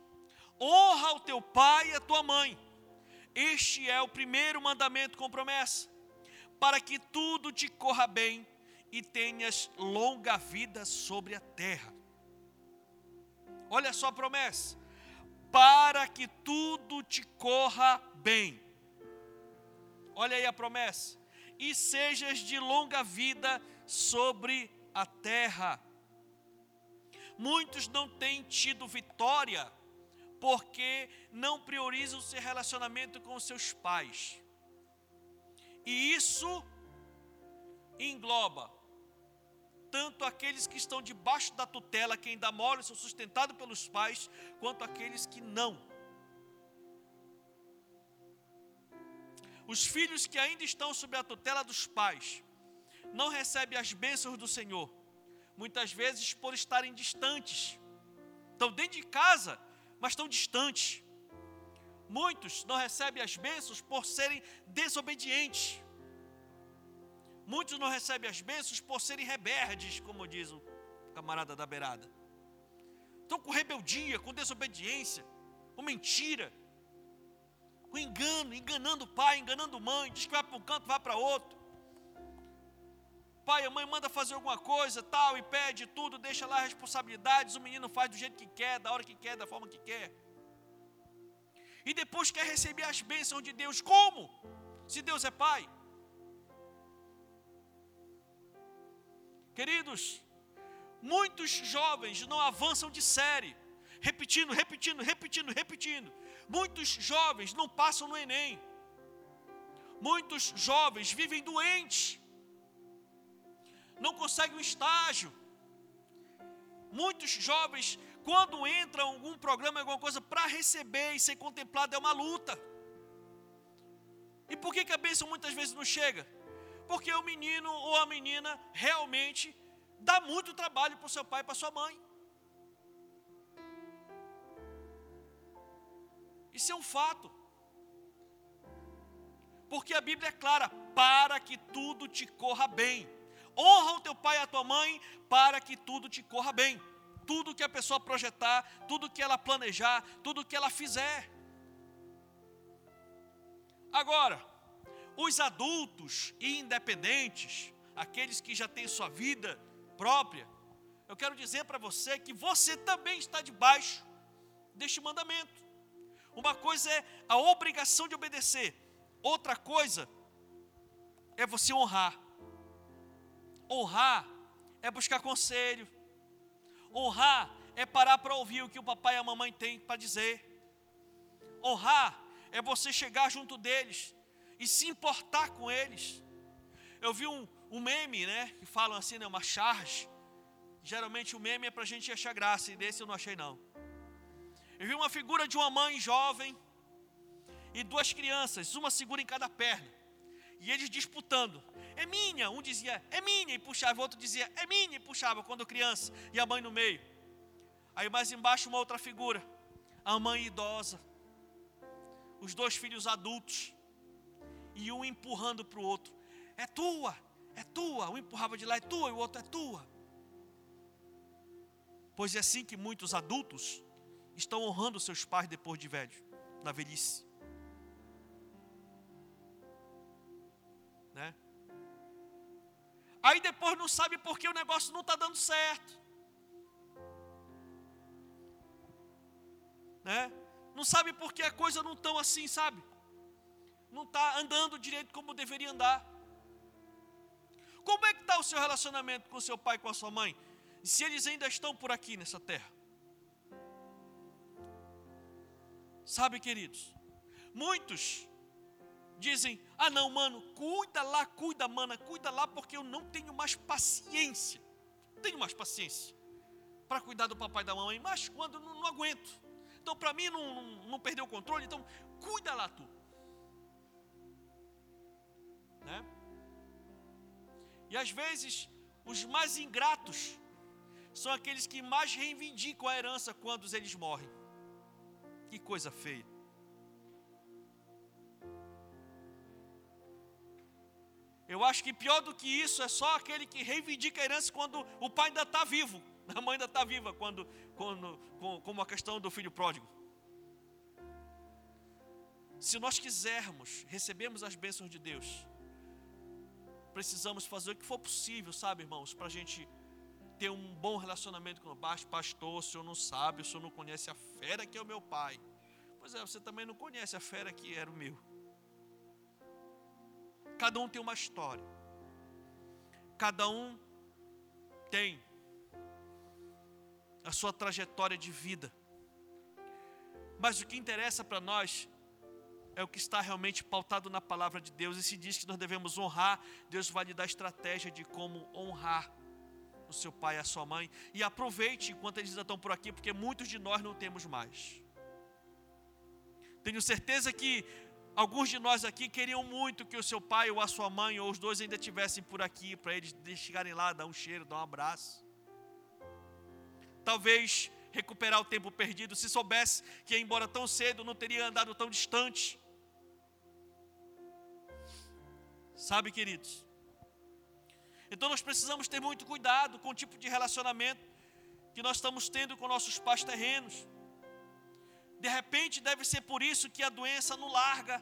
Honra o teu pai e a tua mãe. Este é o primeiro mandamento com promessa, para que tudo te corra bem e tenhas longa vida sobre a terra. Olha só a promessa: para que tudo te corra bem. Olha aí a promessa: e sejas de longa vida sobre a terra. Muitos não têm tido vitória porque não priorizam seu relacionamento com seus pais. E isso engloba tanto aqueles que estão debaixo da tutela, que ainda moram e são sustentados pelos pais, quanto aqueles que não. Os filhos que ainda estão sob a tutela dos pais não recebem as bênçãos do Senhor, muitas vezes por estarem distantes. Estão dentro de casa, mas estão distantes. Muitos não recebem as bênçãos por serem desobedientes. Muitos não recebem as bênçãos por serem rebeldes, como diz o camarada da beirada. Estão com rebeldia, com desobediência, com mentira, com engano, enganando o pai, enganando a mãe, diz que vai para um canto, vai para outro pai, a mãe manda fazer alguma coisa, tal, e pede tudo, deixa lá responsabilidades, o menino faz do jeito que quer, da hora que quer, da forma que quer. E depois quer receber as bênçãos de Deus, como? Se Deus é pai. Queridos, muitos jovens não avançam de série, repetindo, repetindo, repetindo, repetindo. Muitos jovens não passam no Enem. Muitos jovens vivem doentes não conseguem um estágio. Muitos jovens, quando entram em algum programa, alguma coisa, para receber e ser contemplado, é uma luta. E por que, que a bênção muitas vezes não chega? Porque o menino ou a menina realmente dá muito trabalho para o seu pai e para sua mãe. Isso é um fato. Porque a Bíblia é clara: para que tudo te corra bem. Honra o teu pai e a tua mãe para que tudo te corra bem. Tudo que a pessoa projetar, tudo que ela planejar, tudo que ela fizer. Agora, os adultos e independentes, aqueles que já têm sua vida própria, eu quero dizer para você que você também está debaixo deste mandamento. Uma coisa é a obrigação de obedecer, outra coisa é você honrar. Honrar é buscar conselho, Honrar é parar para ouvir o que o papai e a mamãe têm para dizer. Honrar é você chegar junto deles e se importar com eles. Eu vi um, um meme, né? Que falam assim, né? Uma charge. Geralmente o meme é para a gente achar graça, e desse eu não achei não. Eu vi uma figura de uma mãe jovem e duas crianças, uma segura em cada perna. E eles disputando. É minha, um dizia, é minha, e puxava, o outro dizia, é minha, e puxava, quando criança, e a mãe no meio. Aí mais embaixo uma outra figura, a mãe idosa, os dois filhos adultos, e um empurrando para o outro: é tua, é tua. Um empurrava de lá, é tua, e o outro é tua. Pois é assim que muitos adultos estão honrando seus pais depois de velhos, na velhice. Né? Aí depois não sabe porque o negócio não está dando certo. Né? Não sabe porque a coisa não tão assim, sabe? Não está andando direito como deveria andar. Como é que está o seu relacionamento com seu pai e com a sua mãe? Se eles ainda estão por aqui nessa terra. Sabe, queridos, muitos dizem: ah, não, mano, cuida lá, cuida, mana, cuida lá, porque eu não tenho mais paciência. Não tenho mais paciência para cuidar do papai e da mamãe, mas quando não, não aguento. Então, para mim, não, não, não perder o controle, então, cuida lá tu. Né? E às vezes, os mais ingratos são aqueles que mais reivindicam a herança quando eles morrem. Que coisa feia. Eu acho que pior do que isso é só aquele que reivindica a herança quando o pai ainda está vivo, <laughs> a mãe ainda está viva, quando, quando, como a questão do filho pródigo. Se nós quisermos recebermos as bênçãos de Deus, precisamos fazer o que for possível, sabe, irmãos, para a gente ter um bom relacionamento com o pastor. O senhor não sabe, o senhor não conhece a fera que é o meu pai. Pois é, você também não conhece a fera que era o meu. Cada um tem uma história. Cada um tem a sua trajetória de vida. Mas o que interessa para nós é o que está realmente pautado na palavra de Deus. E se diz que nós devemos honrar, Deus vai lhe dar estratégia de como honrar o seu pai e a sua mãe. E aproveite enquanto eles ainda estão por aqui, porque muitos de nós não temos mais. Tenho certeza que Alguns de nós aqui queriam muito que o seu pai ou a sua mãe ou os dois ainda estivessem por aqui para eles chegarem lá, dar um cheiro, dar um abraço. Talvez recuperar o tempo perdido, se soubesse que embora tão cedo, não teria andado tão distante. Sabe, queridos? Então nós precisamos ter muito cuidado com o tipo de relacionamento que nós estamos tendo com nossos pais terrenos. De repente, deve ser por isso que a doença não larga,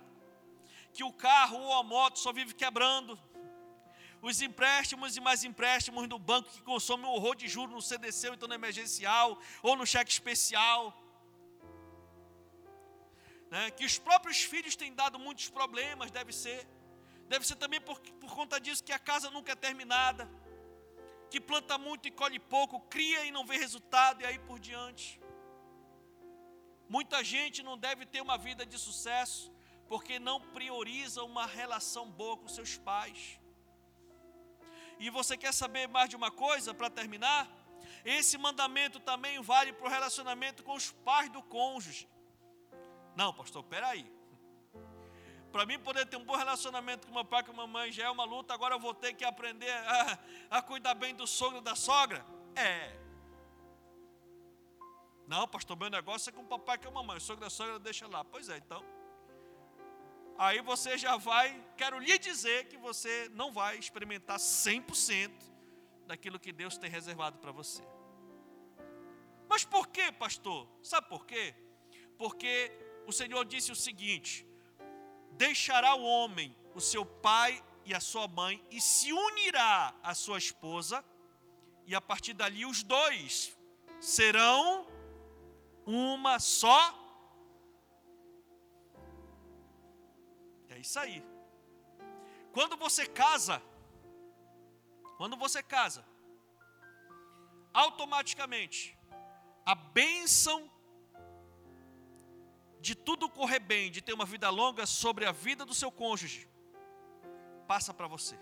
que o carro ou a moto só vive quebrando. Os empréstimos e mais empréstimos do banco que consomem um horror de juros no CDC, ou então no emergencial, ou no cheque especial. Né? Que os próprios filhos têm dado muitos problemas, deve ser. Deve ser também por, por conta disso que a casa nunca é terminada. Que planta muito e colhe pouco, cria e não vê resultado, e aí por diante. Muita gente não deve ter uma vida de sucesso porque não prioriza uma relação boa com seus pais. E você quer saber mais de uma coisa para terminar? Esse mandamento também vale para o relacionamento com os pais do cônjuge. Não, pastor, peraí. Para mim poder ter um bom relacionamento com meu pai e com a mamãe já é uma luta, agora eu vou ter que aprender a, a cuidar bem do sogro e da sogra? É, não, pastor, meu negócio é com o papai e com a mamãe. O sogro da sogra deixa lá. Pois é, então. Aí você já vai, quero lhe dizer que você não vai experimentar 100% daquilo que Deus tem reservado para você. Mas por quê, pastor? Sabe por quê? Porque o Senhor disse o seguinte: Deixará o homem o seu pai e a sua mãe e se unirá à sua esposa, e a partir dali os dois serão uma só. É isso aí. Quando você casa, quando você casa, automaticamente a bênção de tudo correr bem, de ter uma vida longa sobre a vida do seu cônjuge, passa para você.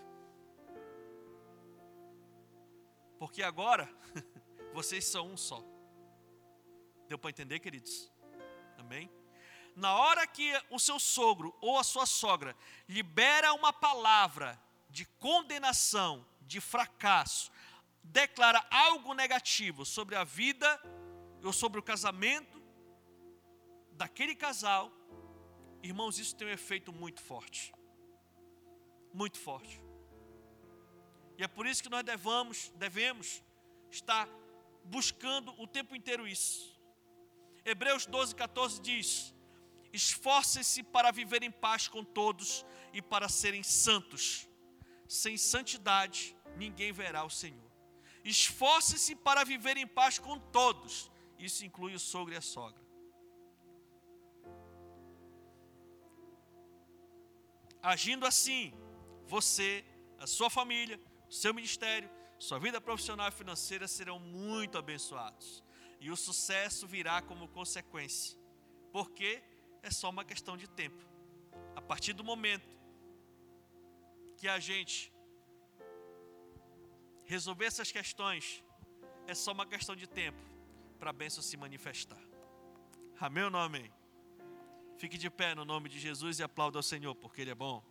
Porque agora <laughs> vocês são um só. Deu para entender, queridos? Amém? Na hora que o seu sogro ou a sua sogra libera uma palavra de condenação, de fracasso, declara algo negativo sobre a vida ou sobre o casamento daquele casal, irmãos, isso tem um efeito muito forte. Muito forte. E é por isso que nós devamos, devemos estar buscando o tempo inteiro isso. Hebreus 12, 14 diz: Esforcem-se para viver em paz com todos e para serem santos. Sem santidade, ninguém verá o Senhor. Esforce-se para viver em paz com todos. Isso inclui o sogro e a sogra. Agindo assim, você, a sua família, seu ministério, sua vida profissional e financeira serão muito abençoados. E o sucesso virá como consequência. Porque é só uma questão de tempo. A partir do momento que a gente resolver essas questões, é só uma questão de tempo para a bênção se manifestar. Amém ou não amém? Fique de pé no nome de Jesus e aplauda ao Senhor, porque Ele é bom.